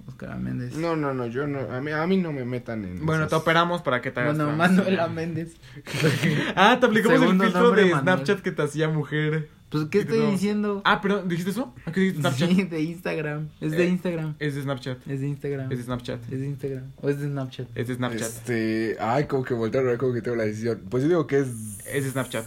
Oscar Méndez. No, no, no, yo no. A mí, a mí no me metan en. Bueno, esas- te operamos para que te hagas. Bueno, trans. Manuela Méndez. Ah, te aplicamos Segundo el filtro de Manuel. Snapchat que te hacía mujer. Pues, ¿qué estoy no- diciendo? Ah, pero ¿dijiste eso? ¿A qué dijiste Snapchat? Sí, de Instagram. Es de Eh, Instagram. Es de Snapchat. Es de Instagram. Es de Snapchat. Es de Instagram. O es de Snapchat. Es de Snapchat. Este. Ay, como que voltearon a ver como que tengo la decisión. Pues yo digo que es. Es de Snapchat.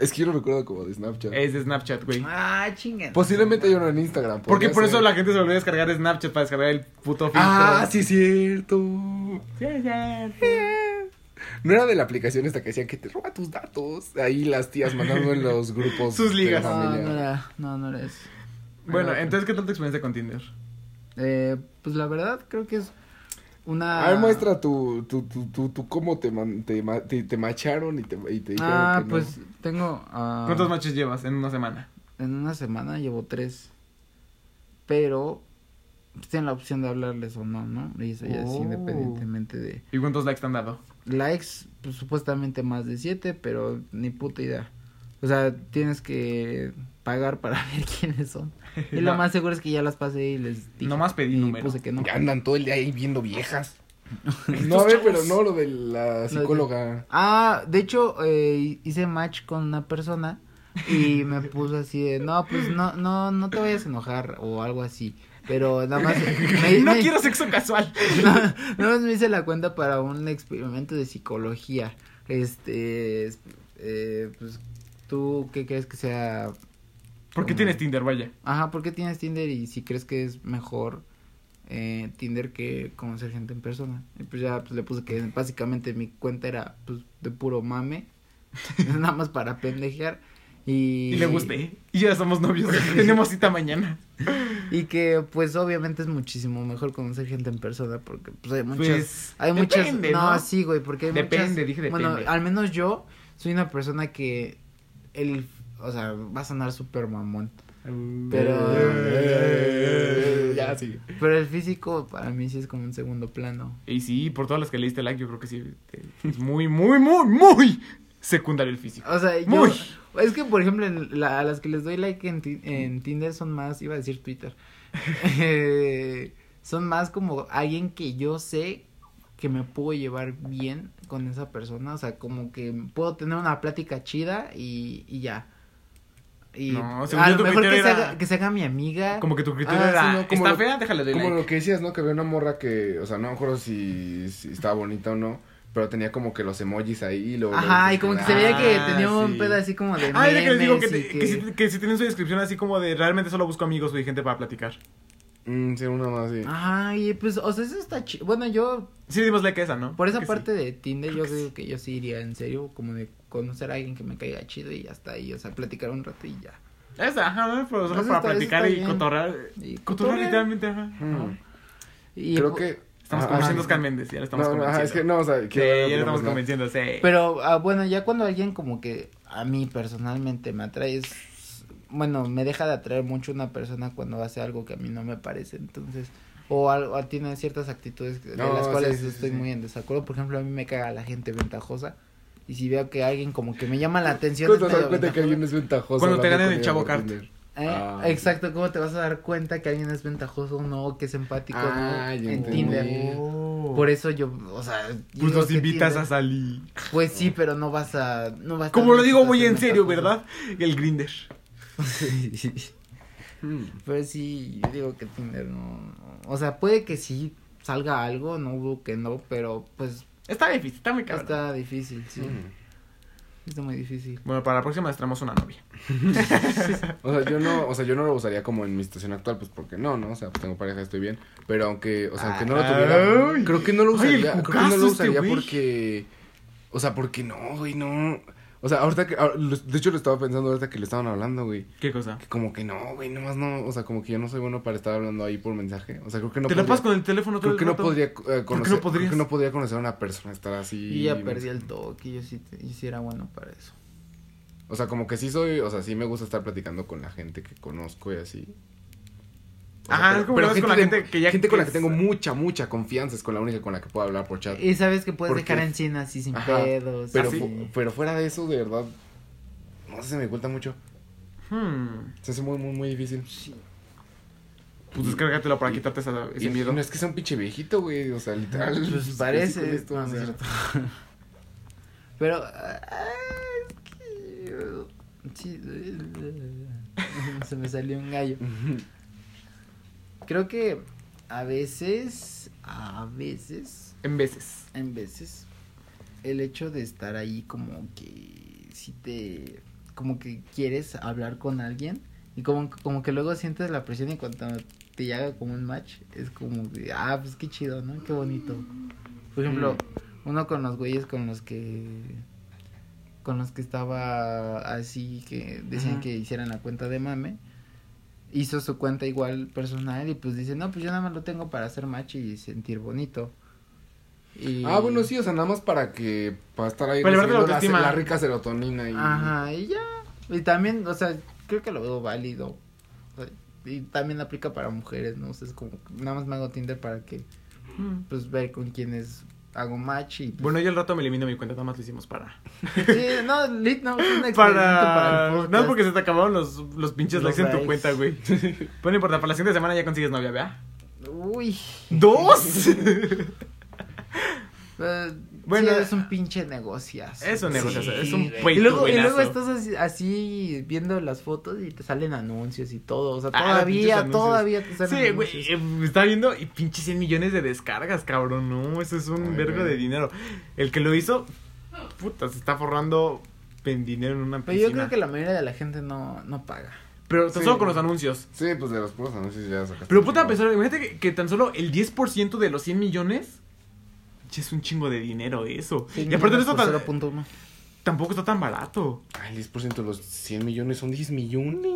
Es que yo lo recuerdo como de Snapchat. Es de Snapchat, güey. Ah, chinguen. Posiblemente yo no en Instagram. Porque por eso la gente se volvió a descargar Snapchat para descargar el puto filtro. Ah, sí, cierto. Sí, es cierto. No era de la aplicación esta que decían que te roba tus datos. Ahí las tías mandando en los grupos. Sus de la ligas. No, familia. no era, no, no era eso. Bueno, entonces, ¿qué tal tu experiencia con Tinder? Eh, pues la verdad creo que es una... A ver, muestra tu, tu, tu, tu, tu cómo te, man- te, ma- te, te macharon y te, y te dijeron Ah, que no. pues tengo... ah, ¿Cuántos matches llevas en una semana? En una semana llevo tres. Pero pues, tienen la opción de hablarles o no, ¿no? Y eso ya es Oh. independientemente de... ¿Y cuántos likes te han dado? Likes, pues supuestamente más de siete, pero ni puta idea. O sea, tienes que pagar para ver quiénes son. Y lo más seguro es que ya las pasé y les dije. Nomás pedí y número. puse que no. Ya andan todo el día ahí viendo viejas. no, a ver, pero no lo de la psicóloga. Ah, de hecho, eh, hice match con una persona y me puso así de, no, pues no, no, no te vayas a enojar o algo así. Pero nada más... me- no me- quiero sexo casual. No, nada más me hice la cuenta para un experimento de psicología. Este, es- eh, pues, ¿tú qué crees que sea? ¿Por qué Como- tienes Tinder, vaya? Ajá, ¿por qué tienes Tinder y si crees que es mejor eh, Tinder que conocer gente en persona? Y pues ya pues, le puse que básicamente mi cuenta era pues de puro mame, nada más para pendejear. Y, Y le gusté. Y ya somos novios. Tenemos cita mañana. Y que pues obviamente es muchísimo mejor conocer gente en persona porque pues hay muchas Pues, hay muchas depende, no, ¿no? sí, güey, porque hay Depende, muchas dije Bueno, al menos yo soy una persona que el o sea, va a sonar súper mamón, Pero- ya, sí. pero el físico para mí sí es como un segundo plano. Y sí, por todas las que le diste like, yo creo que sí. Es muy, muy, muy, muy secundario el físico. O sea, yo Muy. es que por ejemplo en la- a las que les doy like en, Ti- en Tinder son más, iba a decir Twitter. Eh, son más como alguien que yo sé que me puedo llevar bien con esa persona, o sea, como que puedo tener una plática chida y, y ya. Y No, según a yo lo tu mejor que se, haga, que se haga mi amiga. Como que tu criterio Ah, era, sí, no, como ¿está lo- fea? Déjale de Como like. lo que decías, ¿no? Que había una morra que, o sea, no me acuerdo si, si estaba bonita o no, pero tenía como que los emojis ahí y luego... Ajá, y como que se veía que Ah, tenía un sí. pedo así como de Ah, es de que les digo que, memes te- y que, si, que si tienen su descripción así como de realmente solo busco amigos y gente para platicar. Mm, sí, una más, sí. Ay, pues, o sea, eso está chido. Bueno, yo, Sí, dimos like a esa, ¿no? por esa Que sí. parte de Tinder, yo creo que yo sí iría en serio, como de conocer a alguien que me caiga chido y hasta ahí, o sea, platicar un rato y ya. Esa, ajá, pero solo Eso para está- platicar está y cotorrar. Y Cotorrar cotorrear. literalmente, ajá. Mm. Y Creo que... Estamos convenciendo a Méndez, ya lo estamos No, convenciendo. ajá, es que no, o sea, Sí, quiero- ya lo estamos convenciendo, sí. Pero, ah, bueno, ya cuando alguien como que a mí personalmente me atrae es... Bueno, me deja de atraer mucho una persona cuando hace algo que a mí no me parece, entonces... O, algo, o tiene ciertas actitudes de No, las sí, cuales sí, sí, estoy sí. muy en desacuerdo. Por ejemplo, a mí me caga la gente ventajosa. Y si veo que alguien como que me llama la atención... ¿Cuándo te das cuenta que ventajoso. alguien es ventajoso? Cuando te hablando ganan el Chavo Cart. Eh, Ah. Exacto, ¿cómo te vas a dar cuenta que alguien es ventajoso o no, que es empático Ah, no ya en entendí. Tinder? Oh. Por eso yo, o sea, Pues nos invitas a salir. Pues sí, pero no vas a no vas Como lo digo muy en serio. ¿verdad? El Grinder. Mm. Pero sí, yo digo que Tinder no, o sea, puede que sí salga algo, no dudo que no, pero pues Está difícil, está muy cabrón. está difícil, sí, Mm. Está muy difícil. Bueno, para la próxima les traemos una novia. O sea, yo no, o sea, yo no lo usaría como en mi situación actual, pues porque no, ¿no? O sea, pues tengo pareja, estoy bien. Pero aunque, o sea, aunque no lo tuviera, Ay. creo que no lo Ay, usaría, creo que no lo este usaría porque, o sea, porque no, güey, no. O sea, ahorita que, de hecho lo estaba pensando ahorita que le estaban hablando, güey. ¿Qué cosa? Que como que no, güey, nomás no, o sea, como que yo no soy bueno para estar hablando ahí por mensaje. O sea, creo que no ¿Te la podría- pasas con el teléfono todo Creo el que no podría eh, conocer, no podrías? creo que no podría conocer a una persona, estar así. Y ya perdí el toque, yo sí, te- yo sí era bueno para eso. O sea, como que sí soy, o sea, sí me gusta estar platicando con la gente que conozco y así. Ajá, es como hablas con la de- gente que ya- gente con la que tengo mucha, mucha confianza, es con la única con la que puedo hablar por chat. Y sabes que puedes dejar encima así sin Ajá, pedos. Pero, así. fu- pero fuera de eso, de verdad, no sé, se me cuenta mucho. Hmm. Se hace muy, muy, muy difícil. Pues descárgatelo para Y- quitarte esa, Y ese miedo. no es que sea un pinche viejito, güey, o sea, literal. Pues parece, esto, no, o es sea. cierto. Pero ah, es que sí, se me salió un gallo. Creo que a veces, a veces, En veces. en veces, el hecho de estar ahí como que si te, como que quieres hablar con alguien y como, como que luego sientes la presión y cuando te llega como un match es como de, ah, pues qué chido, ¿no? Qué bonito. Por ejemplo, uno con los güeyes con los que con los que estaba así que decían que hicieran la cuenta de mame hizo su cuenta igual personal y pues dice no pues yo nada más lo tengo para hacer match y sentir bonito y... Ah, bueno, sí, o sea, nada más para que, para estar ahí Para la la, rica serotonina y... ajá y ya. Y también o sea creo que lo veo válido. O sea, y también aplica para mujeres no o sea, es como nada más me hago Tinder para que Hmm. pues ver con quienes hago match y pues, Bueno, yo al rato me elimino mi cuenta, nada más lo hicimos para... sí, no lit no un Para... el No, porque se te acabaron los, los pinches Los likes en tu cuenta, güey. Pero no importa, para la siguiente semana ya consigues novia, ¿vea? uy ¿Dos? Eh, Bueno, es un pinche negociazo. es un negociazo, es un güey. Y luego, y luego estás así, así viendo las fotos y te salen anuncios y todo. O sea, Ah, todavía, todavía te salen Sí, güey, anuncios. eh, está viendo y pinche 100 millones de descargas, cabrón, no, eso es un Ay, vergo güey. de dinero. El que lo hizo, puta, se está forrando en dinero en una Pero piscina. yo creo que la mayoría de la gente no, no paga. Pero tan Sí. solo con los anuncios. Sí, pues de los puros anuncios ya sacaste. Pero puta, pensar, imagínate que, que tan solo el 10% de los 100 millones es un chingo de dinero eso. Sí, y aparte eso, por tan- 0.1. tampoco está tan barato. Ay, el 10% de los 100 millones son 10 millones.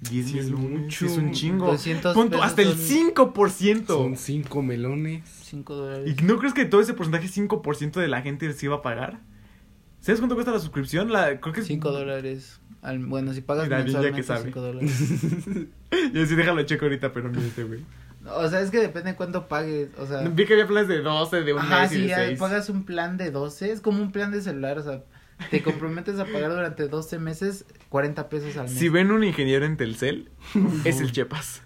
10 Sí, es millones, mucho. es un chingo. 200 Punto, hasta el son- 5%. Son 5 melones. 5 dólares. ¿Y no crees que todo ese porcentaje, 5% de la gente se iba a pagar? ¿Sabes cuánto cuesta la suscripción? La, creo que es 5 dólares. Al- bueno, si pagas Mira, bien, ya que mensualmente sabe. 5 dólares. Yo sí, déjalo checo ahorita, pero no este, güey. O sea, es que depende de cuánto pagues. O sea, Vi que había planes de 12, de un Ajá, mes y si de 6. pagas un plan de 12, es como un plan de celular, o sea, te comprometes a pagar durante 12 meses 40 pesos al mes. Si ven un ingeniero en Telcel, es el Chepas.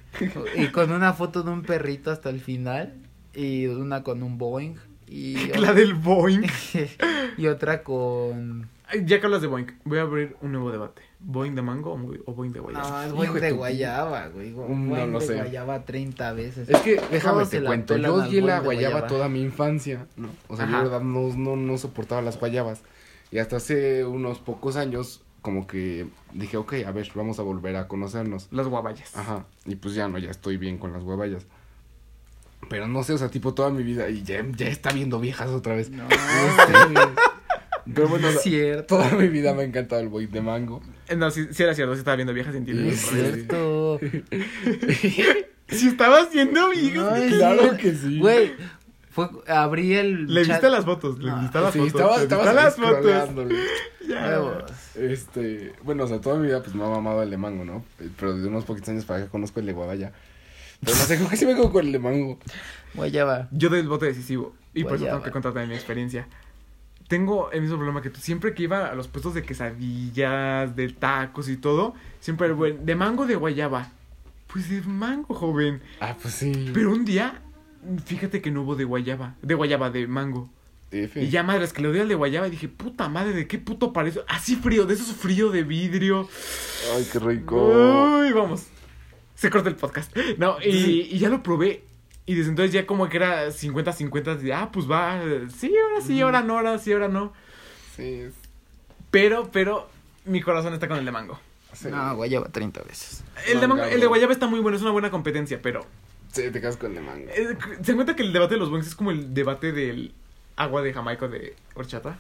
Y con una foto de un perrito hasta el final, y una con un Boeing, y, La del Boeing. y otra con... Ya que hablas de Boeing, voy a abrir un nuevo debate. ¿Boeing de mango o Boeing de guayaba? No, es Hijo Boeing de guayaba, güey. No Boeing lo de sé. guayaba 30 veces. Es que déjame Todos te la cuento, yo odié la de guayaba toda mi infancia, ¿no? O sea, yo Ajá. de verdad no, no, no soportaba las guayabas. Y hasta hace unos pocos años como que dije, ok, a ver, vamos a volver a conocernos. Las guabayas. Ajá, y pues ya no, ya estoy bien con las huevallas. Pero no sé, o sea, tipo toda mi vida, y ya, ya está viendo viejas otra vez. No, Pero bueno, es cierto. toda mi vida me ha encantado el boy de mango. Eh, No, sí, sí era cierto, sí estaba viendo viejas en Tinder. Es cierto. Sí estaba haciendo viejas. No, Claro que sí. Güey, fue, abrí el Le chat- viste las fotos, le No, viste las Sí, fotos. estaba, le estaba viste las fotos. Ya. Este, bueno, o sea, toda mi vida pues me ha mamado el de mango, ¿no? Pero de unos poquitos años para acá conozco el de guavaya. Pero no sé, creo que sí me quedo con el de mango. Guayaba. Yo doy el voto decisivo. Y por eso tengo que contarte de mi experiencia. Tengo el mismo problema que tú. Siempre que iba a los puestos de quesadillas, de tacos y todo, siempre el buen, de mango de guayaba. Pues de mango, joven. Ah, pues sí. Pero un día, fíjate que no hubo de guayaba. De guayaba, de mango. F. Y ya madres que le doy al de guayaba y dije, puta madre, ¿de qué puto parece? Así frío, de esos frío de vidrio. Ay, qué rico. Uy, vamos. Se corta el podcast. No, y, y ya lo probé. Y desde entonces ya como que era 50-50. de, Ah, pues va. Sí, ahora sí, ahora no, ahora sí, ahora no. Sí, es- Pero, pero, mi corazón está con el de mango. sí. No, guayaba 30 veces. El de, mango, el de guayaba está muy bueno, es una buena competencia, pero... Sí, te quedas con el de mango. eh, ¿Se dan cuenta que el debate de los buenos es como el debate del agua de Jamaica de horchata?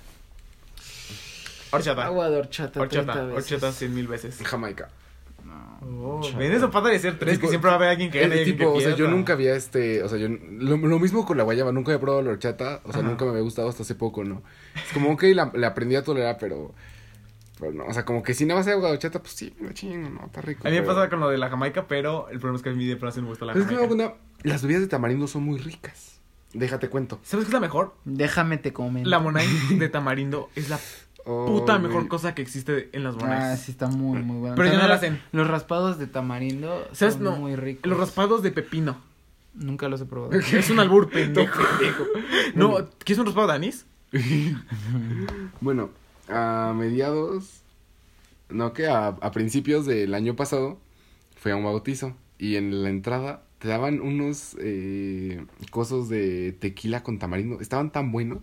Horchata. Agua de horchata 30 Horchata, veces. horchata cien mil veces. Jamaica. No, Oh. Eso pasa de ser tres, que siempre va a haber alguien que gane Eh, alguien tipo, que o sea, yo nunca había este, o sea, yo lo, lo mismo con la guayaba, nunca había probado la horchata, o sea, Ajá. nunca me había gustado hasta hace poco, ¿no? Es como, ok, la, la aprendí a tolerar, pero, pero no, o sea, como que si nada más hay agua de horchata, pues sí, me lo chingo, no, está rico. A mí me pero- pasa con lo de la Jamaica, pero el problema es que a mí de plano sí me gusta la Pero es que Jamaica. una- las bebidas de tamarindo son muy ricas. Déjate cuento. ¿Sabes qué es la mejor? Déjame te comen. La Monay de tamarindo es la puta Oh, mejor cosa que existe en las Ah, Monays. sí, está muy, muy bueno. Pero ya no También la los- hacen. Los raspados de tamarindo ¿Sabes? son No, muy ricos. Los raspados de pepino. Nunca los he probado. Es un albur pendejo. no, ¿qué es un raspado de anís? Bueno, a mediados, no que a, a principios del año pasado, fui a un bautizo y en la entrada te daban unos eh, cosos de tequila con tamarindo. Estaban tan buenos.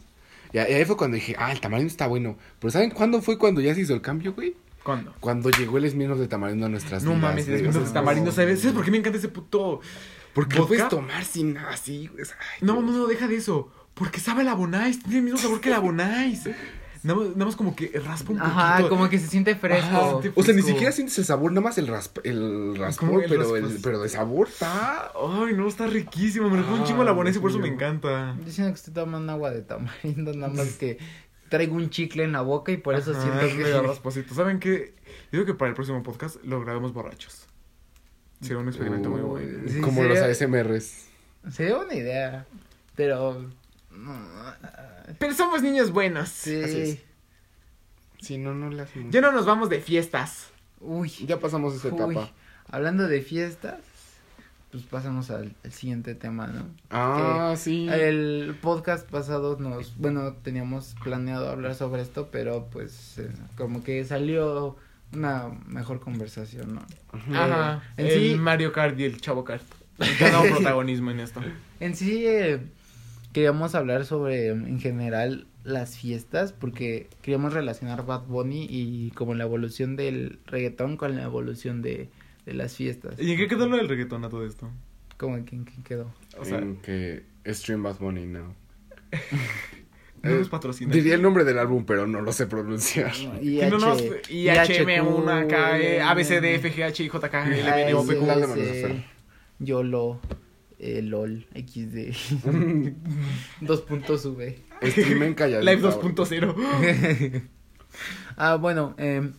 Y ahí fue cuando dije, ah, el tamarindo está bueno. Pero ¿saben cuándo fue cuando ya se hizo el cambio, güey? ¿Cuándo? Cuando llegó el Smirnoff de tamarindo a nuestras No vidas, mames, güey. es O sea, de tamarindo, ¿sabes? ¿Sabes por qué me encanta ese puto Porque lo puedes tomar sin nada así, güey. Ay, No, no, no, deja de eso. Porque sabe la Bonais. Tiene el mismo sabor que la Bonais. Nada más, nada más como que raspa un poquito. Ajá, como que se siente fresco. Ajá, O sea, ni siquiera sientes el sabor, nada más el, rasp el Como el pero, el, pero de sabor está... Ay, no, está riquísimo. Me recuerda un chingo a la Ah, Bonais y por eso me encanta. Diciendo que estoy tomando agua de tamarindo, nada más que traigo un chicle en la boca y por eso Ajá, siento es que... rasposito. ¿Saben qué? Yo creo que para el próximo podcast lo grabemos borrachos. Será un experimento muy Uy, bueno. Sí, como sería- los ASMRs. Sería una idea, pero... no, Pero somos niños buenos. Sí. Así es. Sí, no, no le hacemos. Ya no nos vamos de fiestas. Uy. Ya pasamos esa uy. etapa. Hablando de fiestas, pues pasamos al, al siguiente tema, ¿no? Ah, sí. El podcast pasado nos, bueno, teníamos planeado hablar sobre esto, pero pues eh, como que salió una mejor conversación, ¿no? Ajá. en el sí- Mario Kart y el Chavo Kart. Ganó protagonismo en esto. En sí eh, queríamos hablar sobre en general las fiestas porque queríamos relacionar Bad Bunny y como la evolución del reggaetón con la evolución de, de las fiestas. ¿Y en qué quedó lo del reggaetón a todo esto? Como que en qué quedó. O sea, En que Stream Bad Bunny now. no nos patrocina. Diría el nombre del álbum, pero no lo sé pronunciar. Y no nos... H- IHM1, K, ABCD, FGH, Ah, LBN, OPQ. YOLO, eh, LOL, XD, dos puntos V. Streamen calladito. Live 2.0. Ah, bueno, eh,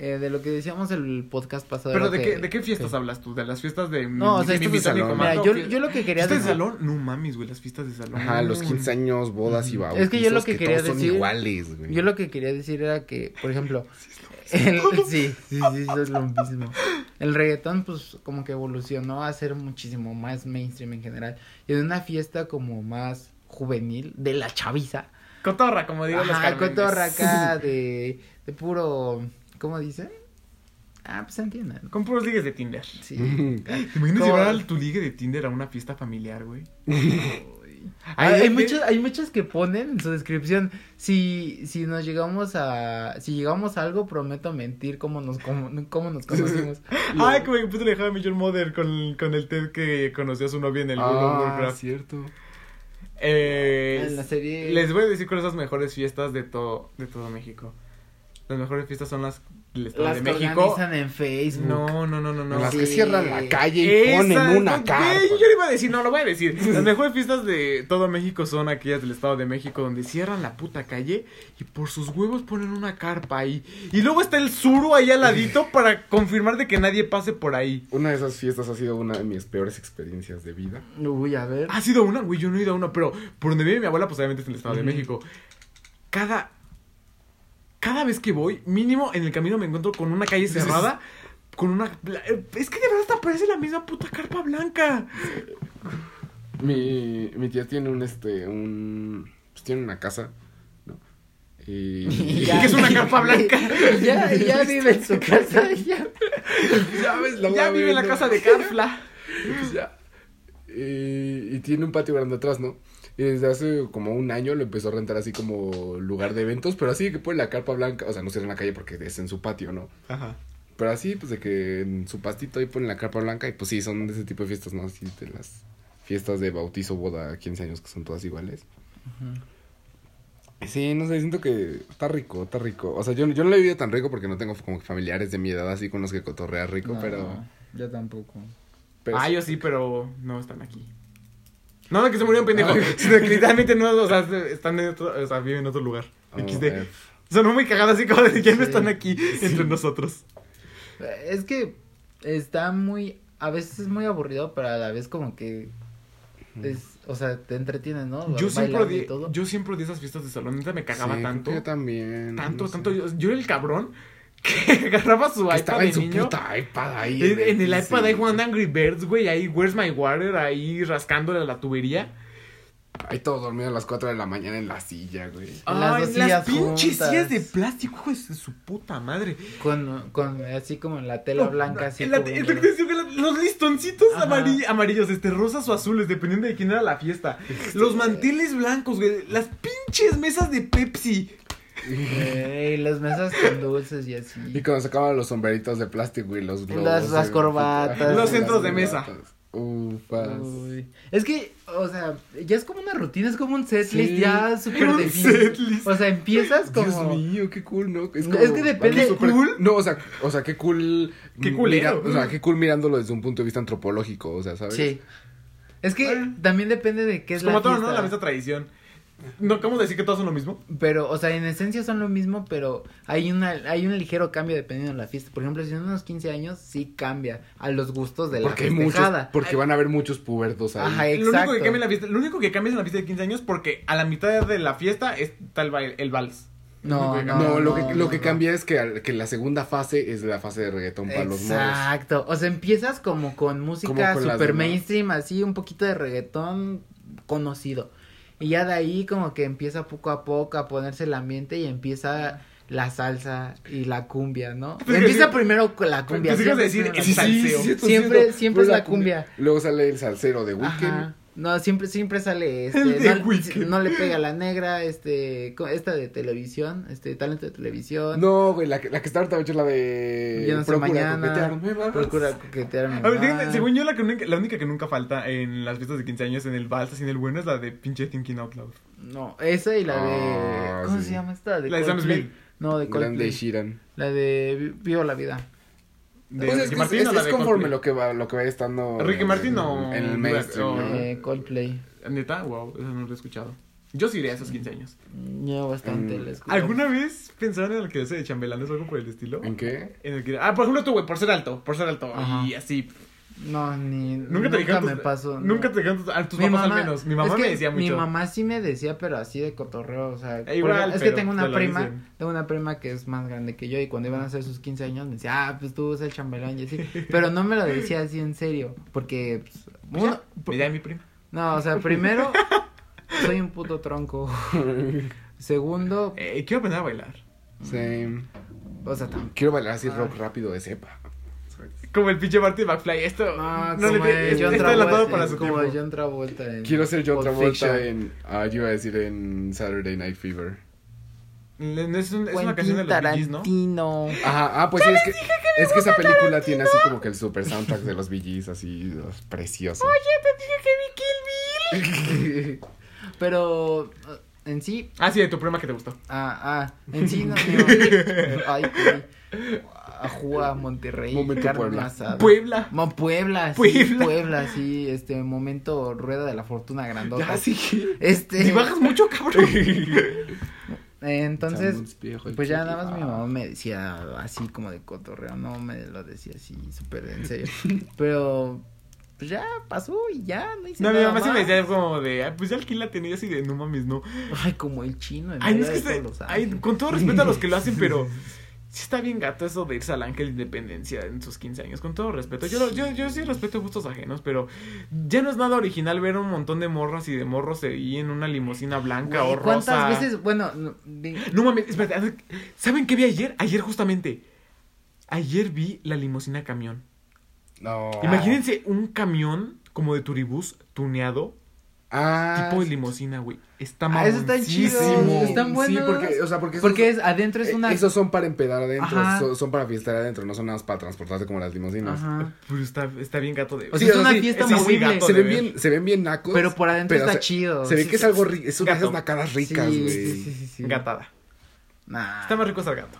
eh, de lo que decíamos el podcast pasado. Pero ¿de que- qué, ¿de qué fiestas que- hablas tú? ¿De las fiestas de No, o sea, de esto es de mi salón. Mira, yo, yo lo que quería ¿Fiestas de decir. salón? No mames, güey, las fiestas de salón. Ajá, los 15 años, bodas y bautizos. Es que yo lo que quería todos decir- son iguales, güey. Yo lo que quería decir era que, por ejemplo, el- sí, sí, sí, eso es lo mismo. El reggaetón, pues, como que evolucionó a ser muchísimo más mainstream en general. Y de una fiesta como más juvenil, de la chaviza. Cotorra, como digo los Ajá, carmenes. cotorra acá de, de puro, ¿cómo dicen? Ah, pues se entienden. Con puros ligues de Tinder. Sí. ¿Te imaginas Todo- llevar a tu ligue de Tinder a una fiesta familiar, güey? Hay, muchos, hay muchos que ponen en su descripción, si, si nos llegamos a, si llegamos a algo, prometo mentir cómo nos, cómo, cómo nos conocimos. Ay, como que puto le dejaba a Major Mother con, con el Ted que conoció a su novia en el World Ah, Warcraft. cierto. Eh, En la serie- Les voy a decir cuáles son las mejores fiestas de todo, de todo México. Las mejores fiestas son las del Estado Las de que México. organizan en Facebook. No, no, no, no, no. Las Sí. que cierran la calle y ponen una no, carpa. yo le iba a decir, no, lo voy a decir. Las mejores fiestas de todo México son aquellas del Estado de México donde cierran la puta calle y por sus huevos ponen una carpa ahí. Y luego está el suru ahí al ladito para confirmar de que nadie pase por ahí. Una de esas fiestas ha sido una de mis peores experiencias de vida. Uy, a ver. ¿Ha sido una? Güey, yo no he ido a una, pero por donde vive mi abuela, pues obviamente es en el Estado de México. Cada. Cada vez que voy, mínimo en el camino me encuentro con una calle cerrada. Con una. Es que de verdad hasta parece la misma puta carpa blanca. Mi, mi tía tiene un, este, un... Pues tiene una casa, ¿no? Y... Ya- que es una carpa blanca. Ya, ya vive en su casa, ya. ya ves, la Ya a vive en la casa de Carfla. Pues ya. Y, y tiene un patio grande atrás, ¿no? Y desde hace como un año lo empezó a rentar así como lugar de eventos, pero así que pone la carpa blanca, o sea, no cierra en la calle porque es en su patio, ¿no? Ajá. Pero así, pues de que en su pastito ahí pone la carpa blanca y pues sí, son de ese tipo de fiestas, ¿no? Así de las fiestas de bautizo, boda, 15 años que son todas iguales. Sí, no sé, siento que está rico, está rico. O sea, yo, yo no lo he vivido tan rico porque no tengo como familiares de mi edad así con los que cotorrear rico, No, pero... Yo tampoco. pero ah, sí. yo sí, pero no están aquí. No, no, que se murió un pendejo. sino que literalmente no, o sea, están en otro, o sea, viven en otro lugar. Oh, XD. eh, Sonó muy cagada así como de ya no están aquí entre nosotros. Es que está muy, a veces es muy aburrido, pero a la vez como que es, o sea, te entretienes, ¿no? Yo siempre, odié, yo siempre odié esas fiestas de salón, neta me cagaba sí, tanto. que Yo también. Tanto, no tanto. Yo, yo era el cabrón que agarraba su Que iPad estaba de en su niño. puta iPad ahí. En, en el iPad ahí jugando Angry Birds, güey, ahí Where's My Water, ahí rascándole a la tubería. Ahí todo dormido a las 4 de la mañana en la silla, güey. Las pinches juntas. sillas de plástico, hijo de su puta madre. Con, con, así como en la tela No, blanca, así en la- los listoncitos amarillos, este, rosas o azules, dependiendo de quién era la fiesta. Los manteles blancos, güey. Las pinches mesas de Pepsi. Eh, y las mesas con dulces y así. Y cuando sacaban los sombreritos de plástico y los globos. Las- las eh, corbatas. Los centros de mesa. Ufas. Uy. Es que, o sea, ya es como una rutina, es como un setlist Sí, ya súper definido. O sea, empiezas como... Dios mío, qué cool, ¿no? Es como- que depende- súper- ¿Cool? No, o sea, o sea, qué cool. Qué culero. mira- o sea, qué cool mirándolo desde un punto de vista antropológico, o sea, ¿sabes? Sí. Es que Bueno. también depende de qué es Es como la todo, fiesta. ¿no? La misma tradición. No acabamos de decir que todos son lo mismo. Pero, o sea, en esencia son lo mismo, pero hay una hay un ligero cambio dependiendo de la fiesta. Por ejemplo, si son unos 15 años, sí cambia a los gustos de Porque la hay muchos, festejada. porque van a haber muchos pubertos ahí. Ajá, Lo único, exacto. que cambia en la fiesta, lo único que cambia es en la fiesta de 15 años porque a la mitad de la fiesta está el, baile- el vals. No, Lo único que no, cambia. No, lo que, lo que no. cambia es que, que la segunda fase es la fase de reggaetón para los morros. Exacto. O sea, empiezas como con música Como con super mainstream, así un poquito de reggaetón conocido. Y ya de ahí como que empieza poco a poco a ponerse el ambiente y empieza la salsa y la cumbia, ¿no? Pues, empieza primero con la cumbia. Pues, ibas a siempre decir, cumbia. salseo. Siempre- es la cumbia. Luego sale el salsero de Weekend. Ajá. No, siempre, siempre sale este, El de no, no le pega la negra, este, esta de televisión, este, talento de televisión. No, güey, la que, la que está ahorita es la de. Yo no sé Procura mañana. coquetearme. Procura coquetearme A ver, más. según yo, la, que nunca- la única que nunca falta en las fiestas de 15 años, en el vals, así en el bueno, es la de pinche Thinking Out Loud. No, esa y la de. Ah, ¿Cómo sí. se llama esta? De La de Sam Coldplay. Smith. No, de Coldplay. Sheeran. La de Vi- Vivo la vida. ¿De Pues es, Ricky Martin es, o la es de conforme Coldplay? lo que va, lo que vaya estando. ¿Ricky Martin o- En el mainstream. o- ¿no? Eh, Coldplay. Neta, wow, eso no lo he escuchado. Yo sí iré a esos 15 años. Yo bastante Mm. ¿Alguna vez pensaron en el que de chambelanes o algo por el estilo? ¿En qué? En el que, ah, por ejemplo tú, güey, por ser alto, por ser alto. Ajá. Y así. No, ni. Nunca te dijeron me tus- pasó. Nunca no. te dijeron tus, a tus Mi papás mamá- al menos. Mi mamá es que me decía mucho. Mi mamá sí me decía, pero así de cotorreo, o sea, igual, porque es que tengo te una lo prima, tengo una prima que es más grande que yo y cuando iban a hacer sus 15 años me decía, ah, pues tú eres el chambelán y así, pero no me lo decía así en serio, porque pues, Pues uno, ya, me da mi prima. no, o sea, primero soy un puto tronco. Segundo, Eh, quiero aprender a bailar. Sí. o sea, tam- Quiero bailar así Ah. rock rápido de cepa. Como el pinche Marty McFly. Esto Ah, no le tiene- el está adelantado para su como tiempo. John Travolta en Quiero ser John Pulp Travolta Fiction. en. Ah, yo iba a decir en Saturday Night Fever. Es, un- es una canción de los Gees, ¿no? Tarantino. Ajá, ah, pues sí, es que, es que esa película tiene así como que el super soundtrack de los Gees, así, oh, precioso. te dije que vi Kill Bill. Pero uh, en sí, Ah, sí, de tu prima que te gustó. ah, ah, en sí no. no. Ay, güey. Ajúa, Monterrey, Momento carne Puebla. asada. Puebla. Mo- Puebla, sí, Puebla. Puebla. sí, este momento rueda de la fortuna grandota. Ya, sí que. Este, Si bajas mucho, cabrón. entonces, pues ya nada más mi mamá me decía así como de cotorreo, no me lo decía así súper en serio. Pero, pues ya pasó y ya, no hice No, mi nada mamá sí me más. decía como de, ah, pues ya alquila tenía así de, no mames, no. Ay, como el chino. en Ay, no, es que de está- todos los ay, con todo respeto a los que lo hacen, pero sí está bien gato eso de irse al Ángel de Independencia en sus 15 años, con todo respeto. Yo, lo- yo, yo sí respeto gustos ajenos, pero ya no es nada original ver un montón de morras y de morros ahí en una limusina blanca o ¿Cuántas rosa. veces? Bueno, no, No mames, espérate, ¿saben qué vi ayer? Ayer justamente. Ayer vi la limusina camión. No. Imagínense un camión como de turibús tuneado, Ah. tipo de limusina, güey. Está Ah, eso está chido, están Sí, buenos. porque, o sea, porque esos, porque es adentro es eh, una. esos son para empedar adentro, son, son para fiestar adentro, no son nada más para transportarse como las limusinas. Ajá. Pero está, está bien gato de O Sí, sea, es una sí, fiesta sí, sí, movible. gato. Se de ven bien, se ven bien nacos. Pero por adentro pero está chido. Se ve Sí, que es algo rico, es una de esas nacadas sí, ricas, güey. sí, sí, sí, sí. Gatada. Nah. Está más rico ser gato.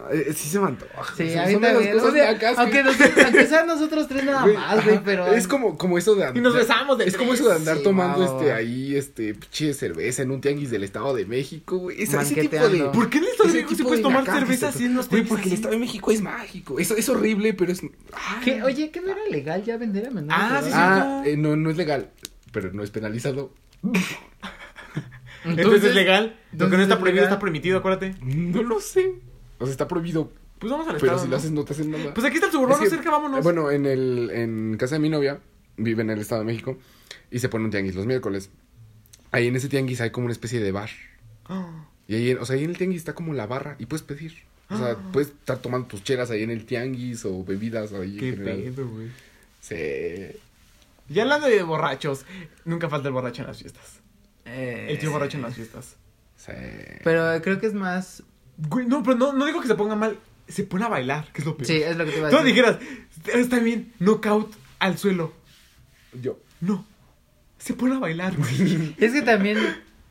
No, eh, sí se me antoja. Sí, a mí también. O sea, aunque, nos- aunque sean nosotros tres nada Güey, más, güey, pero. Es como, como eso de Y nos besamos de Es como eso de andar Sí, tomando wow. este ahí, este, pinche cerveza en un tianguis del Estado de México, güey. Ese, ese tipo de. ¿Por qué en el Estado de México se puede de tomar cerveza así en los Güey, tianguis porque el? Estado de México es mágico. Eso es horrible, pero es. ¿Qué? Oye, ¿qué no era legal ya vender a menores? Ah, sí? Ah, eh, no, no es legal, pero no es penalizado. Entonces es legal. Lo que no está es prohibido legal. está permitido, acuérdate. No lo sé. O sea, está prohibido, Pues vamos al pero estado. si ¿no? lo haces no te hacen nada. Pues aquí está el suburbano Es que, cerca, vámonos. Bueno, en el en casa de mi novia, vive en el Estado de México, y se pone un tianguis los miércoles. Ahí en ese tianguis hay como una especie de bar. Ah, Y ahí, en- o sea, ahí en el tianguis está como la barra y puedes pedir. O sea, puedes estar tomando tus chelas ahí en el tianguis o bebidas ahí Qué pedo, güey. Sí. Ya hablando de borrachos, nunca falta el borracho en las fiestas. Eh, El tío borracho en las fiestas. Sí. Pero creo que es más. Güey, no, pero no, no digo que se ponga mal. Se pone a bailar, que es lo peor. Sí, es lo que te iba a Tú decir. dijeras, está bien, knockout al suelo. Yo. No. Se pone a bailar, güey. Es que también.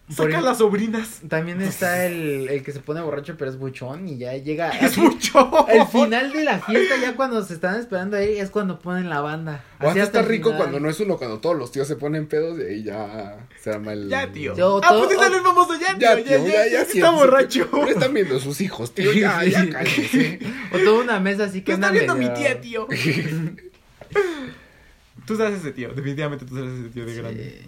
Saca las sobrinas. También está el, el que se pone borracho, pero es buchón y ya llega. Es así- mucho. El final de la fiesta, ya cuando se están esperando ahí, es cuando ponen la banda. O hasta está rico final. cuando no es uno, cuando todos los tíos se ponen pedos y ahí ya se arma el... Ya, tío. Yo- ah, todo- pues está el famoso ya, tío. Ya, Ya, tío, ya, ya, ya, ya, está borracho. No están viendo sus hijos, tío. Ya, ya, cállese. O toda una mesa así que ¿Qué está viendo mi tía, tío? tú sabes ese tío, definitivamente tú sabes ese tío de grande.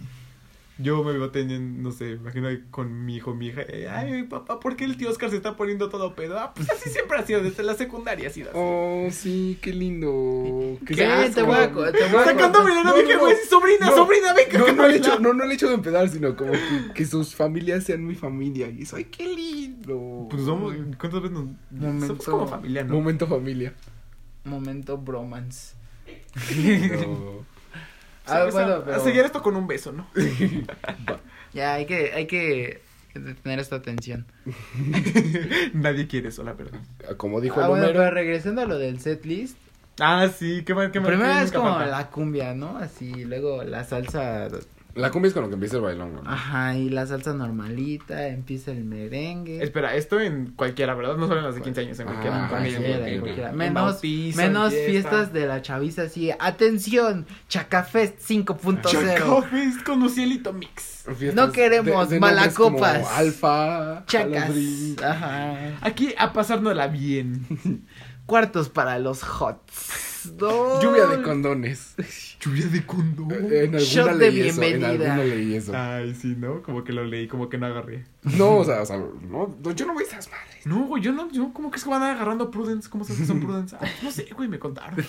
Yo me veo teniendo, no sé, imagino con mi hijo, mi hija. eh, Ay, papá, ¿por qué el tío Oscar se está poniendo todo pedo? Ah, pues así siempre ha sido, desde la secundaria ha sido así. Oh, sí, qué lindo. ¿Qué? se asco. Te voy a te voy a mi No, dije, no, güey, sobrina, no. sobrina, venga, No, no, el hecho, no, no el hecho de empezar, sino como que, que sus familias sean mi familia. Y eso, ay, qué lindo. Pues somos, ¿cuántas veces nos... Momento- Somos como familia, ¿no? Momento familia. Momento bromance. No. Ah, bueno, a- pero- a sellar esto con un beso, ¿no? Ya, hay que, hay que tener esta atención. Nadie quiere eso, la verdad. Como dijo Ah, el bueno, Homero. pero regresando a lo del set list. Ah, sí, qué mal, qué mal. Primero es como falta. la cumbia, ¿no? Así, luego la salsa. La cumbia es con lo que empieza el bailón, ¿no? Ajá, y la salsa normalita, empieza el merengue. Espera, esto en cualquiera, ¿verdad? No solo en las de 15 años, en Ah, cualquiera. En. En Menos, bautizo, menos en fiestas de la chaviza así. Atención, Chacafest 5.0. Chacofes con Lucielito Mix. Fiestas No queremos nombres malacopas. como Alfa. Chacas. Ajá. Aquí a pasárnosla bien. Cuartos para los hots. Lluvia de condones. Lluvia de condón. Eh, En alguna Shot de. En alguna leí eso. Ay, sí, ¿no? Como que lo leí, como que no agarré. No, o sea, o sea, no, no, yo no veo esas madres. No, güey, yo no, yo como que es que van agarrando Prudence. ¿Cómo sabes que son Prudence? No sé, güey, me contaron.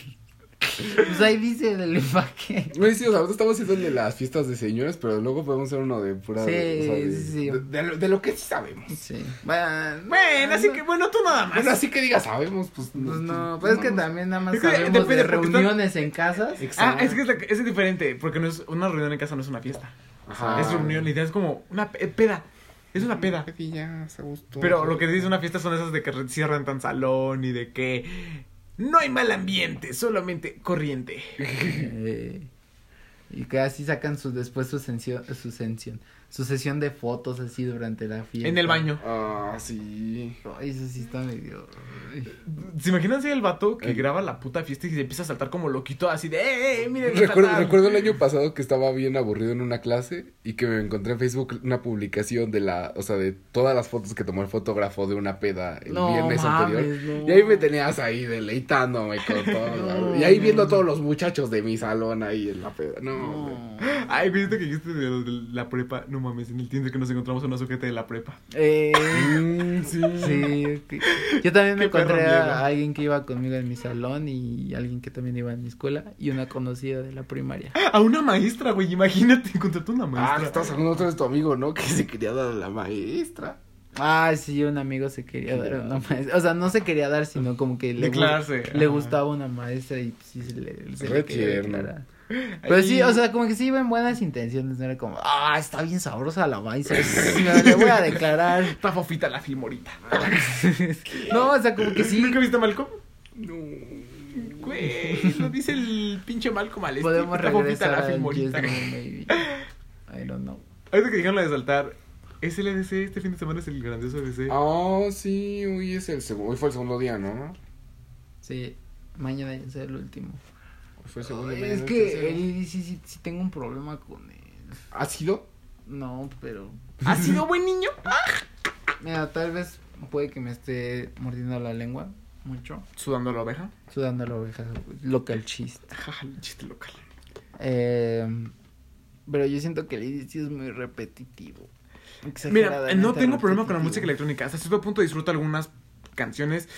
Pues ahí dice el empaque. No, sí, o sea, ahorita estamos haciendo el de las fiestas de señores, pero luego podemos hacer uno de pura. Sí, o sea, de, sí, sí. De, de lo, de lo que sí sabemos. Sí. Bueno, Bueno, así que bueno, tú nada más. Bueno, así que diga, sabemos, pues. Pues no, pues es que también nada más Es que sabemos depende, de reuniones en casas. Ah, es que es, la- es diferente, porque no es una reunión en casa, no es una fiesta. Ajá. Es reunión, la idea es como una pe- peda. Es una peda. Pedillas, a gusto. Pero lo que dice una fiesta son esas de que cierran tan salón y de que no hay mal ambiente, solamente corriente. Eh, y así sacan su, después su sesión, su su sesión de fotos así durante la fiesta. En el baño. Ah, sí. Ay, eso sí está medio... ay. ¿Se imaginan si el vato que Eh. graba la puta fiesta y se empieza a saltar como loquito así de ¡eh, eh, miren! me Recuerdo, saltaron"? recuerdo el año pasado que estaba bien aburrido en una clase y que me encontré en Facebook una publicación de la, o sea, de todas las fotos que tomó el fotógrafo de una peda el No viernes mames, anterior. no. Y ahí me tenías ahí deleitándome con todo. No, y ahí no, viendo no. todos los muchachos de mi salón ahí en la peda. No. Ay, viste que dijiste de la prepa. No mames, en el Tinder que nos encontramos a una sujeta de la prepa. Eh, Mm, sí. sí. Yo también me encontré a alguien que iba conmigo en mi salón y alguien que también iba en mi escuela y una conocida de la primaria. A una maestra, güey. Imagínate, encontrarte una Ah, maestra. que estabas hablando otra vez de tu amigo, ¿no? Que se quería dar a la maestra. Ah, sí, un amigo se quería dar a una maestra. O sea, no se quería dar, sino como que le, le gustaba una maestra y pues, sí se le, se le quería tierno. declarar. Pero Ay. sí, o sea, como que sí iba en buenas intenciones, no era como, ah, está bien sabrosa la me le voy a declarar. Está fofita la filmorita. No, o sea, como que sí, ¿Nunca viste a Malcolm? No. Güey, lo dice el pinche Malcolm al estilo, podemos está fofita regresar la. No, maybe. I don't know. Ahorita que dijeron la de saltar, es el EDC, este fin de semana es el grandioso EDC. Ah, sí, hoy es el segundo, hoy fue el segundo día, ¿no? Sí, mañana será el último. Fue segundo Ay, es que el sí, sí, sí tengo un problema con él. ¿Ha sido? No, pero ¿Ha sido buen niño? Mira, tal vez puede que me esté mordiendo la lengua mucho. Sudando la oveja. Sudando la oveja, local chiste. Chiste local. Eh, pero yo siento que el inicio es muy repetitivo. Mira, Exageradamente no tengo problema con la música electrónica. Hasta cierto punto disfruto algunas canciones.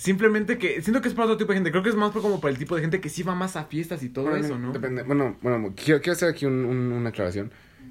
Simplemente que siento que es para otro tipo de gente. Creo que es más por como para el tipo de gente que sí va más a fiestas y todo Bueno, eso, ¿no? Depende. Bueno, bueno, quiero, quiero hacer aquí un- un- una aclaración.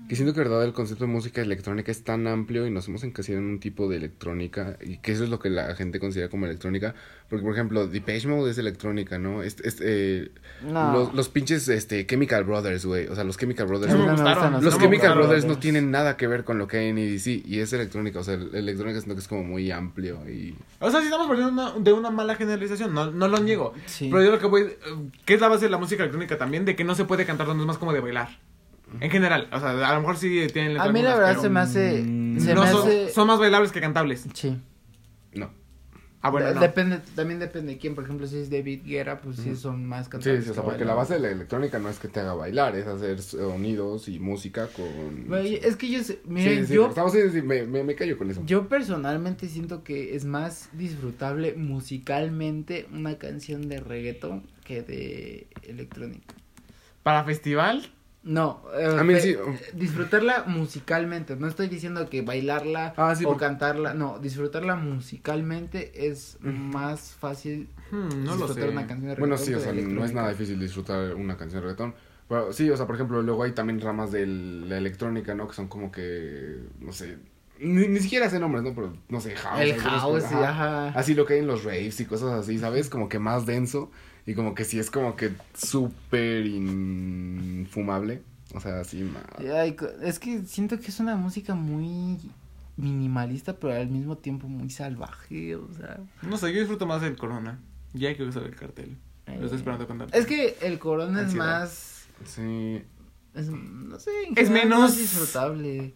Que siento que, verdad, el concepto de música electrónica es tan amplio y nos hemos encasillado en un tipo de electrónica. Y que eso es lo que la gente considera como electrónica. Porque, por ejemplo, Depeche Mode es electrónica, ¿no? Es, es, eh, No. los, los pinches este, Chemical Brothers, güey. O sea, los Chemical Brothers. No No los Chemical. Brothers no tienen nada que ver con lo que hay en EDC. Y es electrónica. O sea, el- electrónica siento que es como muy amplio. Y. O sea, si estamos partiendo de una, de una mala generalización, no, no lo niego. Sí. Pero yo lo que voy. eh, ¿Qué es la base de la música electrónica también? De que no se puede cantar, donde es más como de bailar. En general, o sea, a lo mejor sí tienen letras A mí la verdad pero se me hace... mm, Se no me son, hace... son más bailables que cantables. Sí. No. Ah, bueno, De- no. Depende, también depende de quién. Por ejemplo, si es David Guerra, pues sí son más Sí, cantantes. sí, o sea, que porque la base de la electrónica no es que te haga bailar, es hacer sonidos y música con... Es que yo Sí, miren, sí, yo, estamos, sí, sí, me, me, me callo con eso. yo personalmente siento que es más disfrutable musicalmente una canción de reggaeton que de electrónica. Para festival, No, eh, A mí fe- sí. disfrutarla musicalmente. No estoy diciendo que bailarla Ah, sí, o porque- cantarla. No, disfrutarla musicalmente es Ujú. más fácil hmm, no lo disfrutar sé. una canción de Bueno, reggaetón sí, o sea, no es nada difícil disfrutar una canción de reggaetón. Pero sí, o sea, por ejemplo, luego hay también ramas de la electrónica, ¿no? Que son como que, no sé, ni, ni siquiera sé nombres, ¿no? Pero, no sé, house. El house, sí, ajá. Así lo que hay en los raves y cosas así, ¿sabes? Como que más denso y como que sí es como que súper infumable. O sea, así más... Es que siento que es una música muy minimalista, pero al mismo tiempo muy salvaje, o sea. No sé, yo disfruto más del Corona. Ya que usar el cartel. Lo estoy esperando con Es que el corona es más, Sí. es, no sé, en Es más disfrutable.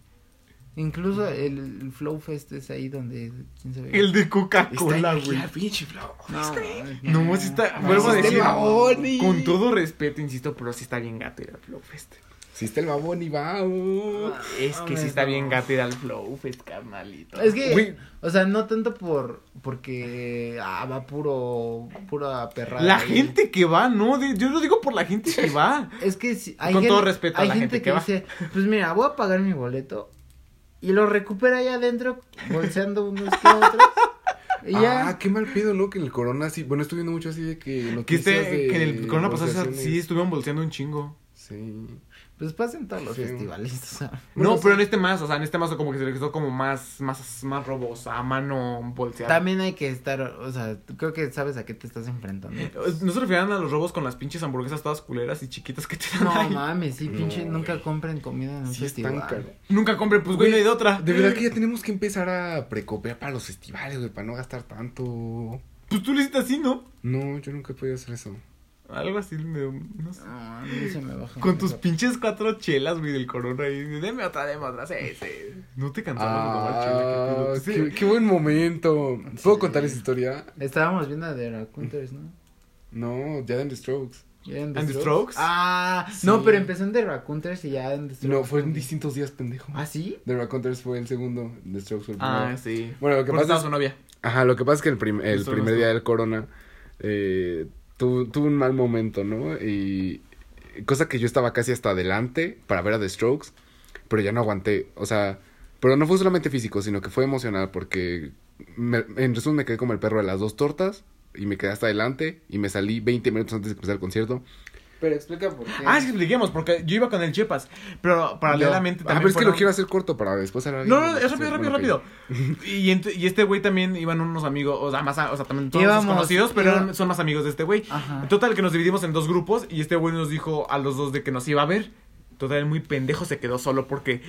Incluso el, el Flow Fest es ahí donde, quién sabe. El de Coca-Cola, güey. pinche flow. No, No, sí está. No, vuelvo a sí está decir. Baboni. Con todo respeto, insisto, pero sí está bien gato ir al Flow Fest. Sí está el babón y vamos. Es que sí está bien gato ir al Flow Fest, carnalito. Es que, o sea, no tanto por, porque, ah, va puro, pura perrada. La ahí. gente que va, no, de- yo lo digo por la gente que va. Es que si- hay Con gente, todo respeto a hay la gente, gente que, que va. dice, pues mira, voy a pagar mi boleto y lo recupera allá adentro, bolseando unos que otros. Y ya. Ah, qué mal pedo, ¿no? Que en el corona sí. Bueno, estoy viendo mucho así de que. Que, este, de que en el corona pasado sí estuvieron bolseando un chingo. Sí. Pues pasen todos los Sí. festivales. o sea. Bueno, no, pero en este más, o sea, en este más como que se le quedó como más, más, más robos, a mano bolseada. También hay que estar, o sea, creo que sabes a qué te estás enfrentando. No se refieren a los robos con las pinches hamburguesas todas culeras y chiquitas que te dan No ahí. mames, sí, No, pinche, nunca compren comida en un Sí, festival. Nunca compren, pues güey, no hay de otra. De verdad que ya tenemos que empezar a precopiar para los festivales, güey, para no gastar tanto. Pues tú lo hiciste así, ¿no? No, yo nunca he podido hacer eso. Algo así, medio, no sé. No, a mí se me baja. Con tus pinches cuatro chelas, güey, del corona ahí. Deme otra, deme otra, sí, sí. No te cansabas de tomar chela, Ah, qué pedo. Sí. qué, qué buen momento. ¿Puedo Sí. contar esa historia? Estábamos viendo de Raconteurs, ¿no? No, ya en The Strokes. ¿Ya en ¿And the Strokes? Ah, Sí. no, pero empezó en The Raconteurs y ya en The Strokes. No, fue en distintos días, pendejo. ¿Ah, sí? The Raconteurs fue el segundo, The Strokes fue el primero. Ah, sí. Bueno, lo que pasa estaba es... su novia. Ajá, lo que pasa es que el, prim- el primer día del corona eh, tu- tuve un mal momento, ¿no? Y cosa que yo estaba casi hasta adelante para ver a The Strokes, pero ya no aguanté. O sea, pero no fue solamente físico, sino que fue emocional porque me- en resumen me quedé como el perro de las dos tortas y me quedé hasta adelante y me salí 20 minutos antes de empezar el concierto. Pero explica por qué. Ah, sí, expliquemos, porque yo iba con el Chepas. Pero paralelamente ah, también. pero es que lo quiero hacer corto para después hablar. No, no, es rápido, rápido, rápido. Y, ent- y este güey también iban unos amigos, o sea, más, o sea, también todos Íbamos, conocidos, pero iba- eran- son más amigos de este güey. Ajá. Total, que nos dividimos en dos grupos y este güey nos dijo a los dos de que nos iba a ver. Total, muy pendejo se quedó solo porque...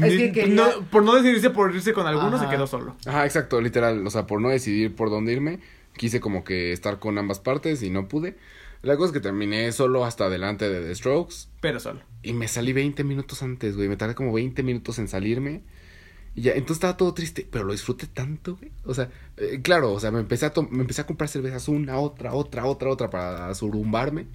Es que quería- no- por no decidirse por irse con algunos, se quedó solo. Ajá, exacto, literal. O sea, por no decidir por dónde irme, quise como que estar con ambas partes y no pude. La cosa es que terminé solo hasta adelante de The Strokes Pero solo. y me salí 20 minutos antes, güey. Me tardé como 20 minutos en salirme. Y ya, entonces estaba todo triste, pero lo disfruté tanto, güey. O sea, eh, claro, o sea, me empecé, a to- me empecé a comprar cervezas una, otra, otra, otra, otra para surumbarme.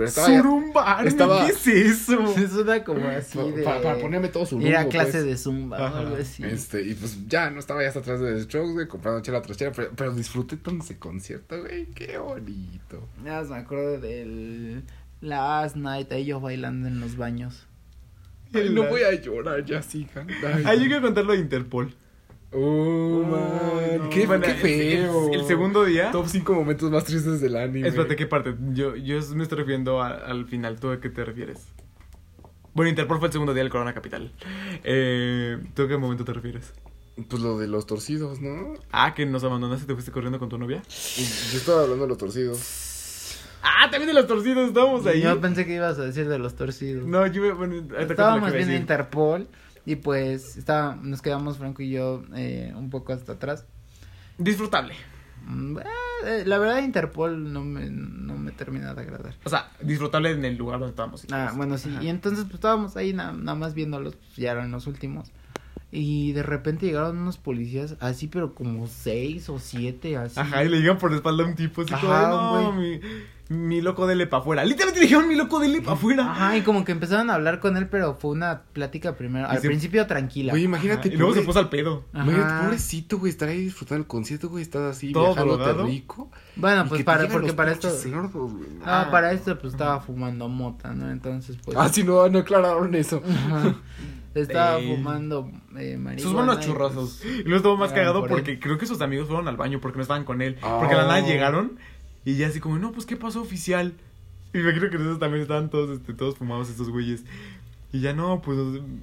Pero estaba ya- Surumbarme, estaba- ¿qué es eso? Es una como así de... pa- para ponerme todo surumbo, Ir a clase pues. de zumba o algo así. Este, y pues ya, no estaba ya hasta atrás de The Strokes, güey, comprando chela tras chela, pero, pero disfruté tanto ese concierto, güey, qué bonito. Ya me acuerdo del Last Night, ahí yo bailando en los baños. Ay, no voy a llorar, ya sigan. Ay, yo quiero contarlo de Interpol. Oh, man, no. qué, Bueno, qué el- feo. El, el segundo día. Top 5 momentos más tristes del anime. Espérate, ¿qué parte? Yo, yo me estoy refiriendo a- al final. ¿Tú a qué te refieres? Bueno, Interpol fue el segundo día del Corona Capital. Eh, ¿Tú a qué momento te refieres? Pues lo de los torcidos, ¿no? Ah, que nos abandonaste y te fuiste corriendo con tu novia. Yo estaba hablando de los torcidos. Ah, también de los torcidos, estábamos ahí. Yo pensé que ibas a decir de los torcidos. No, yo bueno, ahorita cuento lo Estábamos que iba a viendo decir. Interpol y pues estaba, nos quedamos Franco y yo eh, un poco hasta atrás. Disfrutable. Mm, eh, la verdad Interpol no me, no me termina de agradar. O sea, disfrutable en el lugar donde estábamos. Ah, bueno, sí. Ajá. Y entonces pues estábamos ahí na- nada más viéndolos, pues, ya eran los últimos. Y de repente llegaron unos policías, así pero como seis o siete, así. Ajá, y le llegan por la espalda a un tipo así como, Ajá, de, no, mi, mi loco dele pa' afuera. Literalmente dijeron mi loco dele pa' afuera. Ajá, y como que empezaron a hablar con él, pero fue una plática primero, al se- principio tranquila. Güey, imagínate. Y luego se puso al pedo. Imagínate, pobrecito, güey, estar ahí disfrutando el concierto, güey, estás así, Todo viajándote rico. Bueno, pues para, porque para esto... pinches cerdos, güey. Ah, Ah. para esto pues estaba fumando mota, ¿no? Entonces pues... Ah, sí, no, no aclararon eso. Ajá. Estaba fumando eh, marihuana. Sus buenos churrosos. pues, Y luego estuvo más cagado por porque él. creo que sus amigos fueron al baño porque no estaban con él. Porque de la nada Oh. llegaron y ya así como, no, pues, ¿qué pasó oficial? Y me creo que esos también estaban todos, este, todos fumados estos güeyes. Y ya no, pues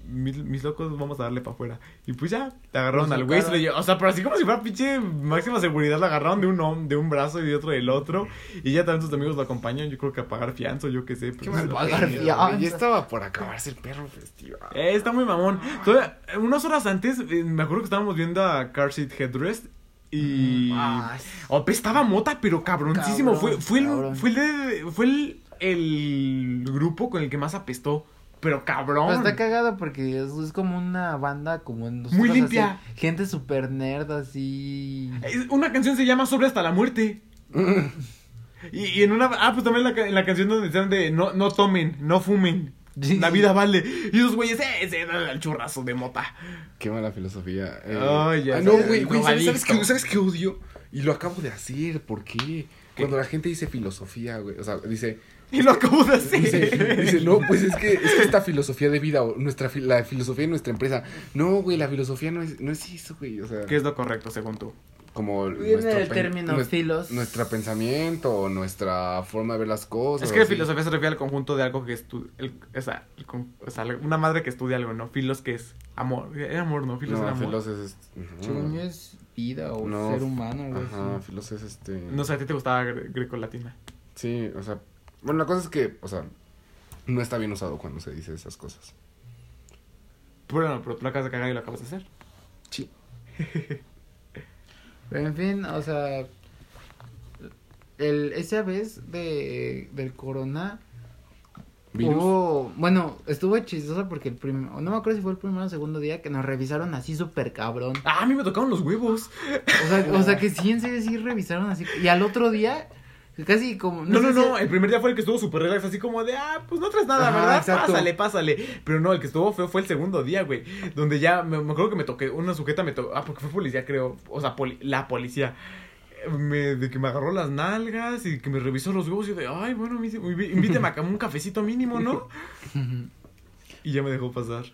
mis, mis locos vamos a darle para afuera. Y pues ya, te agarraron al güey, O sea, pero así como si fuera pinche máxima seguridad, lo agarraron de un de un brazo y de otro del otro. Y ya también sus amigos lo acompañan, yo creo que a pagar fianza o yo qué sé. Qué pero- pagar fianza. güey, Ya estaba por acabarse el perro festival. Eh, está muy mamón. Todavía, eh, unas horas antes, eh, me acuerdo que estábamos viendo a Car Seat Headrest. Y. Ay. Oh, apestaba mota, pero cabroncísimo. Cabrón, fue, fue, el, fue, el, de- fue el, el grupo con el que más apestó. Pero cabrón. Pero está cagado porque es, es como una banda como en Muy así, limpia. gente super nerd así. Es- Una canción se llama Sobre hasta la muerte. Y, y en una. Ah, pues también la, en la canción donde decían de no, no tomen, no fumen. Sí. La vida vale. Y esos güeyes, eh, se dan al churrazo de mota. Qué mala filosofía. Eh, Ay, ya ah, no, güey, güey, ¿sabes, sabes drogadicto. qué, ¿sabes qué odio? Y lo acabo de hacer, ¿por qué? Cuando la gente dice filosofía, güey, o sea, dice, Y lo acabo de hacer. dice, dice, no, pues es que, es que esta filosofía de vida, o nuestra, fi- la filosofía de nuestra empresa, no, güey, la filosofía no es, no es eso, güey, o sea, ¿Qué es lo correcto según tú? como Viene el término filos. nuestro pensamiento o nuestra forma de ver las cosas. Es que la así. filosofía se refiere al conjunto de algo que estudia. O sea, o una madre que estudia algo, ¿no? Filos que es amor. Era amor, ¿no? Filos No, amor. filos es... yo es vida o No, ser humano, algo Ajá, así. filos es este... No sé, a ti te gustaba gre- greco-latina. Sí, o sea... Bueno, la cosa es que, o sea, no está bien usado cuando se dice esas cosas. Bueno, pero tú lo acabas de cagar y lo acabas de hacer. Sí. Pero en fin, o sea, el, esa vez de, del corona ¿Virus? hubo, bueno, estuvo chistoso porque el primer, no me acuerdo si fue el primero o segundo día que nos revisaron así súper cabrón. Ah, a mí me tocaron los huevos. O sea, o sea que sí, en serio, sí revisaron así. Y al otro día, casi como... No, no, sé no, si- el primer día fue el que estuvo súper relax, así como de, ah, pues no traes nada, Ajá, ¿verdad? exacto. Pásale, pásale. Pero no, el que estuvo feo fue el segundo día, güey. Donde ya, me, me acuerdo que me toqué, una sujeta me tocó, ah, porque fue policía, creo. O sea, poli- la policía. Me, de que me agarró las nalgas y que me revisó los huevos y yo de, ay, bueno, invíteme a un cafecito mínimo, ¿no? Y ya me dejó pasar.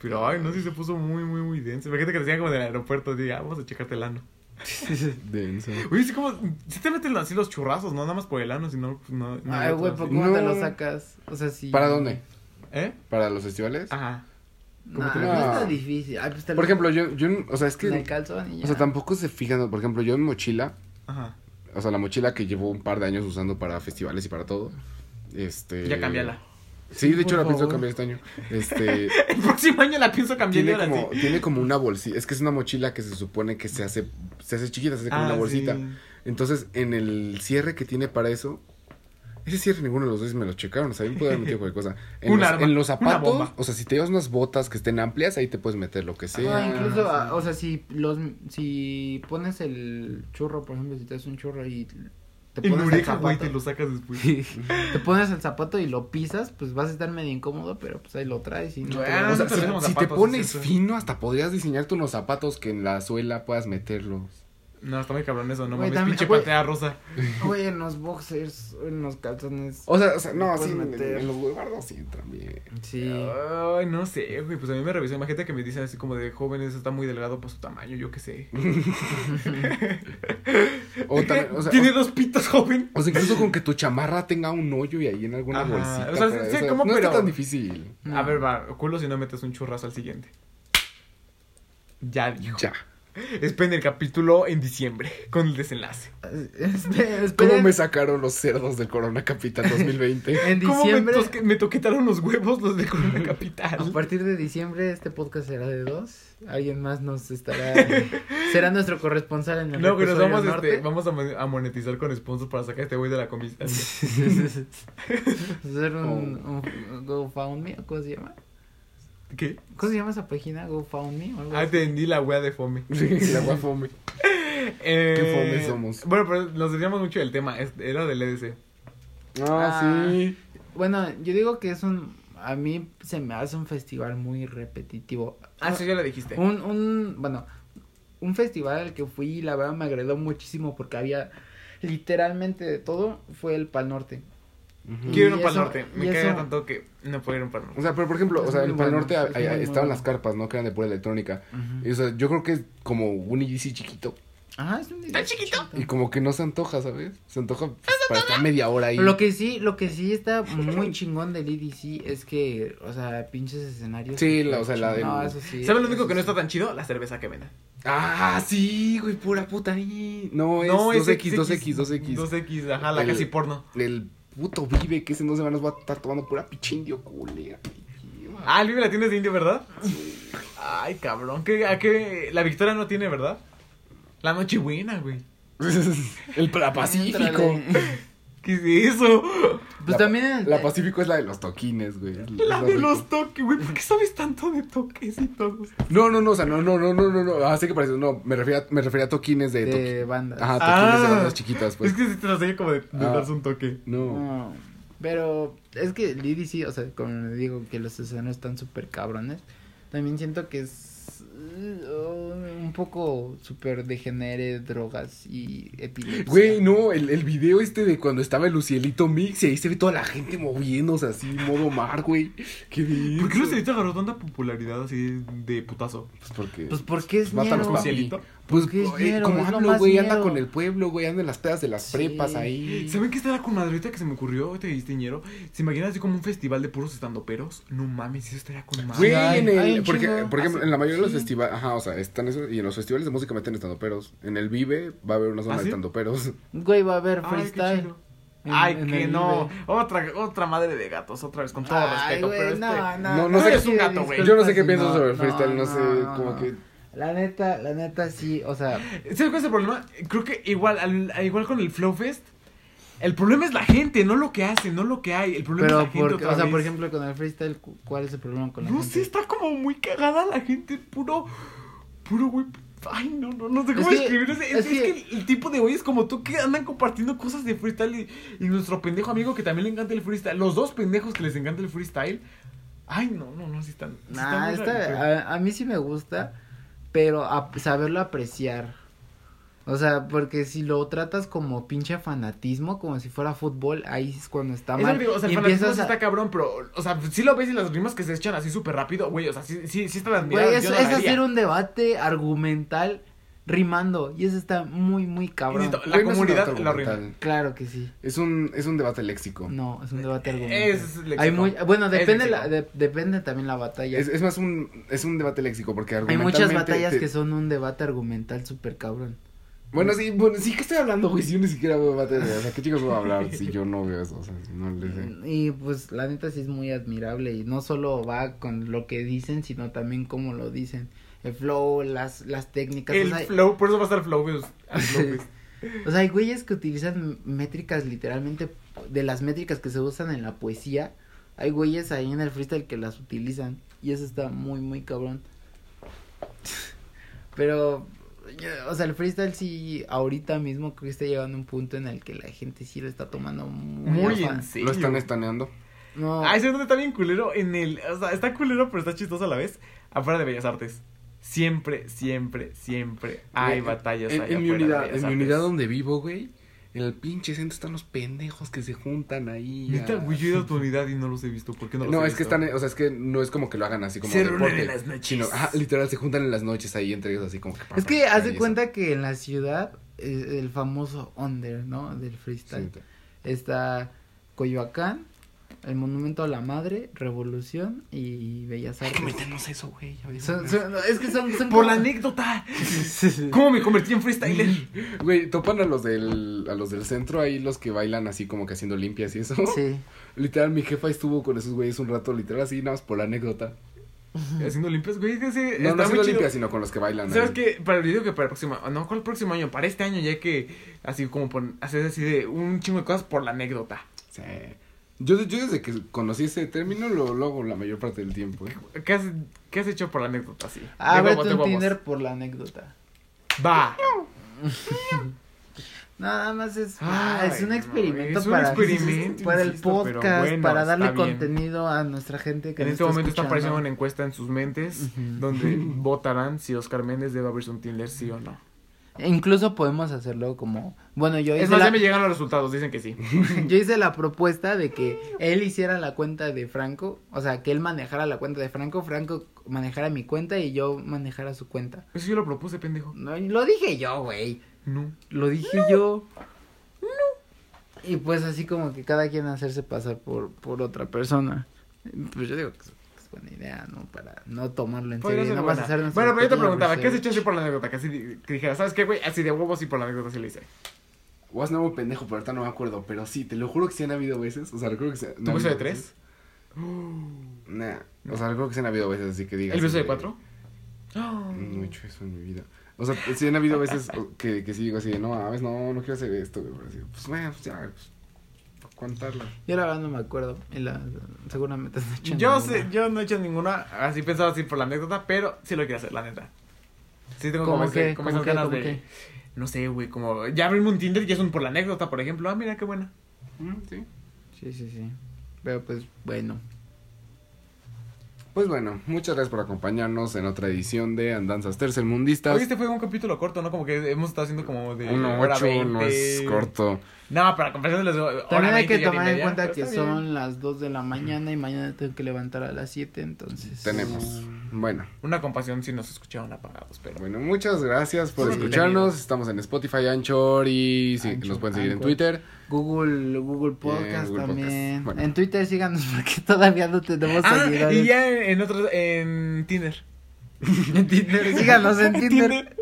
Pero, ay, no, sí se puso muy, muy, muy denso. Imagínate que te decían como en el aeropuerto, diga, ah, vamos a checarte el ano. Denso. Oye, sí, como, sí te meten así los churrazos, no nada más por el ano, sino, pues, no, no Ay, güey, así. ¿por ¿cómo te No. lo sacas? O sea, sí. ¿Para dónde? ¿Eh? ¿Para los festivales? Ajá. Nah, que no está difícil. Ay, pues te Por lo- ejemplo, yo, yo, o sea, es que, o sea, tampoco se fijan, por ejemplo, yo en mochila, Ajá. o sea, la mochila que llevo un par de años usando para festivales y para todo, este... Ya cámbiala. Sí, de hecho la pienso cambiar este año. Este, El próximo año la pienso cambiar tiene como, sí. tiene como una bolsita, es que es una mochila que se supone que se hace, se hace chiquita, se hace como Ah, una bolsita. sí. Entonces, en el cierre que tiene para eso, ese cierre ninguno de los dos me lo checaron, o sea, me puede haber metido cualquier cosa. En, Un los, arma, en los una zapatos, bomba. o sea, si te llevas unas botas que estén amplias, ahí te puedes meter lo que sea. Ah, incluso, sí. ah, o sea, si los, si pones el churro, por ejemplo, si te haces un churro y te pones el Eureka, güey, zapato, te lo sacas después. te pones el zapato y lo pisas, pues vas a estar medio incómodo, pero pues ahí lo traes y no Bueno, O sea, si, te pones fino, hasta podrías diseñarte unos zapatos que en la suela puedas meterlos. No, está muy cabrón eso, no Güey, mames, también- pinche güey. patea rosa. Güey, en los boxers, en los calzones. O sea, o sea no, Puedes sí, en, meter. en los guardos sí entran bien. Sí. Ay, no sé, güey, pues a mí me revisó. Imagínate que me dicen así como de jóvenes, está muy delgado para su tamaño, yo qué sé. O, también, o, sea, Tiene o- dos pitos, joven. o sea, incluso con que tu chamarra tenga un hoyo y ahí en alguna Ajá, bolsita. o sea, sí, ¿cómo, no pero- está tan difícil. A ver, va, culo si no metes un churrazo al siguiente. Ya dijo. Ya. Esperen el capítulo en diciembre con el desenlace. Espera. ¿Cómo me sacaron los cerdos del Corona Capital 2020? En ¿Cómo me, diciembre, tosque- me toquetaron los huevos los de Corona Capital? a partir de diciembre, este podcast será de dos. Alguien más nos estará. será nuestro corresponsal en el No, que nos episodio vamos, norte. este, vamos a, mon- a monetizar con sponsors para sacar a este güey de la comisión. Hacer un, Oh. un GoFundMe, ¿o ¿cómo se llama? ¿Qué? ¿Cómo se llama esa página? GoFundMe o algo Ah, así? entendí la wea de fome. Sí, la guafome. Eh, Qué fome somos. Bueno, pero nos desviamos mucho del tema. es- Era del EDC. Ah, Ah. sí. Bueno, yo digo que es un. A mí se me hace un festival muy repetitivo. Ah, sí, ya lo dijiste. Un, un, bueno, un festival al que fui y la verdad me agradó muchísimo porque había literalmente de todo, fue el Pal Norte. Quiero ir a un Pal Norte. Me caga eso- tanto que no puedo ir a un Pal Norte. O sea, pero por ejemplo, o sea, en Pal bueno, Norte es estaban las carpas, ¿no? Que eran de pura electrónica. Y o sea, yo creo que es como un EDC chiquito. Ajá, es un ¿Tan chiquito? Y como que no se antoja, ¿sabes? Se antoja pues, para estar media hora ahí. Lo que sí, lo que sí está muy chingón del EDC es que, o sea, pinches escenarios. Sí, la- o sea, la del- No, eso sí. ¿Sabes lo único que no está tan chido? La cerveza que venden. Ah, sí, güey, pura puta ahí. No, es No, es 2X, 2X, 2X. 2X, ajá, la El- casi porno. El puto vive que ese no se van a estar tomando pura pichindio culera. Ah, el Vive la tienes de indio, ¿verdad? Ay, cabrón. ¿qué, a qué? La Victoria no tiene, ¿verdad? La Nochebuena, güey. El Pacífico. ¿Qué es eso? Pues La- también. La Pacífico es la de los toquines, güey. La más de rico. los toques, güey. ¿Por qué sabes tanto de toques y todo? No, no, no, o sea, no, no, no, no, no, no. Ah, sé que parece, no, me refería, me refería a toquines de, de toqui- bandas. Ajá, toquines de Ah. bandas chiquitas, pues. Es que si te las como de, de Ah. darse un toque. No. No, pero es que el EDC, o sea, como le digo que los escenarios están súper cabrones, también siento que es un poco súper degenere, drogas y epilepsia. Güey, no, el, el video este de cuando estaba el Lucielito Mix y ahí se ve toda la gente moviéndose así, modo mar, güey. Qué bien. ¿Por qué Lucielito agarró tanta popularidad así de putazo? Pues porque. Pues porque es Mata a los. Lucielito. Pues es eh, como hablo, güey, anda con el pueblo, güey, anda en las pedas de las Sí. prepas ahí. ¿Saben qué estaba con madre ahorita que se me ocurrió? Ahorita que dijiste ñero. ¿Se imaginan así como un festival de puros estandoperos? No mames, eso estaría con madre. Güey, en el, un porque, por ejemplo, Ah, en la mayoría de los sí. festivales, ajá, o sea, están eso, y en los festivales de música meten estando peros. En el Vive va a haber una zona ¿Ah, de sí? estando peros. Güey, va a haber Ay, qué freestyle. chido. en- Ay, en que no. Vive. Otra, otra madre de gatos, otra vez, con todo Ay, respeto. güey, pero este... no, no, No, no sé- eres un gato, güey. Yo no sé qué piensas sí, sobre el freestyle, no, sé, como no. que... La neta, la neta sí, o sea, ¿Sabes cuál es el problema? Creo que igual, al- igual con el Flow Fest, el problema es la gente, no lo que hace, no lo que hay. El problema es pero la gente porque, otra o sea, vez. por ejemplo, con el freestyle, cu- ¿cuál es el problema con la No gente? sé, está como muy cagada la gente, puro, puro güey. Ay, no, no, no sé cómo Es que- describirlo. Es, es es que- que el tipo de güeyes como tú que andan compartiendo cosas de freestyle y, y nuestro pendejo amigo que también le encanta el freestyle. Los dos pendejos que les encanta el freestyle. Ay, no, no, no, sí están. están Nah, muy está- a, a mí sí me gusta, pero a saberlo apreciar. O sea, porque si lo tratas como pinche fanatismo, como si fuera fútbol, ahí es cuando está mal. digo, o sea, el fanatismo empiezas sí a... está cabrón, pero, o sea, sí lo ves y las rimas que se echan así súper rápido, güey, o sea, sí, sí, sí están las Güey, miradas, es, yo no es hacer un debate argumental rimando. Y eso está muy, muy cabrón. La Güey, no es un comunidad lo argumental. Claro que sí. Es un, es un debate léxico. No, es un debate argumental. Es léxico. Hay muy, bueno, Es depende, léxico. la, de- depende también la batalla. Es, es más un, es un debate léxico porque Hay muchas batallas te- que son un debate argumental súper cabrón. Bueno, sí, bueno, sí que estoy hablando, güey, si yo ni siquiera veo de... O sea, ¿qué chicos voy a hablar si yo no veo eso? O sea, si no les sé. Y pues la neta sí es muy admirable y no solo va con lo que dicen, sino también cómo lo dicen. El flow, las, las técnicas. El o, sea, flow, por eso va a estar flow, pues, pues. o sea, hay güeyes que utilizan métricas literalmente de las métricas que se usan en la poesía. Hay güeyes ahí en el freestyle que las utilizan y eso está muy, muy cabrón. Pero, o sea, el freestyle sí, ahorita mismo creo que está llegando a un punto en el que la gente sí lo está tomando muy, Muy en serio. Lo están estaneando. No, Ah, ese donde está bien culero en el, o sea, está culero pero está chistoso a la vez, afuera de Bellas Artes. Siempre, siempre, siempre hay batallas en, allá en mi unidad, en mi unidad donde vivo, güey, en el pinche centro están los pendejos que se juntan ahí. Neta, güey, yo he ido a tu unidad y no los he visto. ¿Por qué no los No, he es que están, o sea, es que no es como que lo hagan así como Se reúnen deporte, en las noches. sino, literal, se juntan en las noches ahí entre ellos así como que... para Es que haz de eso. cuenta que en la ciudad, eh, el famoso under, ¿no? Del freestyle. Sí. Está Coyoacán, el Monumento a la Madre, Revolución y Bellas Hay que Artes. meternos eso, güey. Son- son- es que son, son Por como- la anécdota. ¿Cómo me convertí en freestyler? Güey, topan a los del a los del centro ahí los que bailan así como que haciendo limpias y eso. Sí. Literal mi jefa estuvo con esos güeyes un rato, literal así nada más por la anécdota. Haciendo limpias, güey. Es que sí, No, no haciendo limpias, sino con los que bailan. ¿Sabes qué? Para el video que para el próximo, no, ¿cuál próximo año? Para este año ya que así como pon, hacer así de un chingo de cosas por la anécdota. Sí. Yo, yo desde que conocí ese término lo, lo hago la mayor parte del tiempo. ¿eh? ¿Qué has, qué has hecho por la anécdota Ábrete huevos, de un. Tinder por la anécdota. Va. Nada más es, Ay, ah, es un no, experimento es un para, experimento, para el insisto, podcast, bueno, para darle bien. contenido a nuestra gente que En este momento está apareciendo una encuesta en sus mentes donde votarán si Oscar Méndez debe abrirse un Tinder, sí o no. E Incluso podemos hacerlo como, bueno, yo hice Es más, la- ya me llegan los resultados, dicen que sí. Yo hice la propuesta de que él hiciera la cuenta de Franco, o sea, que él manejara la cuenta de Franco, Franco manejara mi cuenta y yo manejara su cuenta. Eso yo lo propuse, pendejo. No, lo dije yo, güey. No. Lo dije yo. No. Y pues así como que cada quien hacerse pasar por, por otra persona. Pues yo digo que buena idea, ¿no? Para no tomarlo en serio. ser No vas a hacer Bueno, pero yo te preguntaba, ¿qué has hecho así por la anécdota? Que, así, que dijera, ¿sabes qué, güey? Así de huevos y por la anécdota sí le hice. Was nuevo pendejo, pero ahorita no me acuerdo. Pero sí, te lo juro que sí han habido veces. O sea, recuerdo que sí. ¿Tu beso de tres? Nah. O sea, recuerdo que sí han habido veces así que digas. ¿El beso de cuatro? No he hecho eso en mi vida. O sea, sí han habido veces que, que sí digo así, de, no, a veces no, no quiero hacer esto, Pues bueno, pues ya, pues, contarlo. Yo la verdad no me acuerdo. Y la, seguramente has hecho Yo ninguna. sé, yo no he hecho ninguna, así pensaba así por la anécdota, pero sí lo quiero hacer, la neta. Sí tengo como, ¿Cómo ese- qué? como ¿Cómo esas qué? ganas ¿Cómo de, qué? no sé, güey, como, ya abrirme un Tinder y es un por la anécdota, por ejemplo, ah, mira qué buena. Mm, sí. Sí, sí, sí. Pero pues bueno. Pues bueno, muchas gracias por acompañarnos en otra edición de Andanzas Tercermundistas. Oye, este fue un capítulo corto, ¿no? Como que hemos estado haciendo como de Uno ocho, 20. no es corto. No, para las hora También hay 20 que tomar en cuenta que son las 2 de la mañana y mañana tengo que levantar a las 7, entonces. Tenemos. Bueno, Una compasión si nos escucharon apagados, pero... bueno, muchas gracias por Sí, escucharnos. Estamos en Spotify, Anchor y sí, Anchor, nos pueden seguir en. Twitter. Google, Google Podcast Google también. Podcast. Bueno. En Twitter síganos porque todavía no tenemos Ah, seguidores. y ya en, en otros, en Tinder. En Tinder, síganos en Tinder.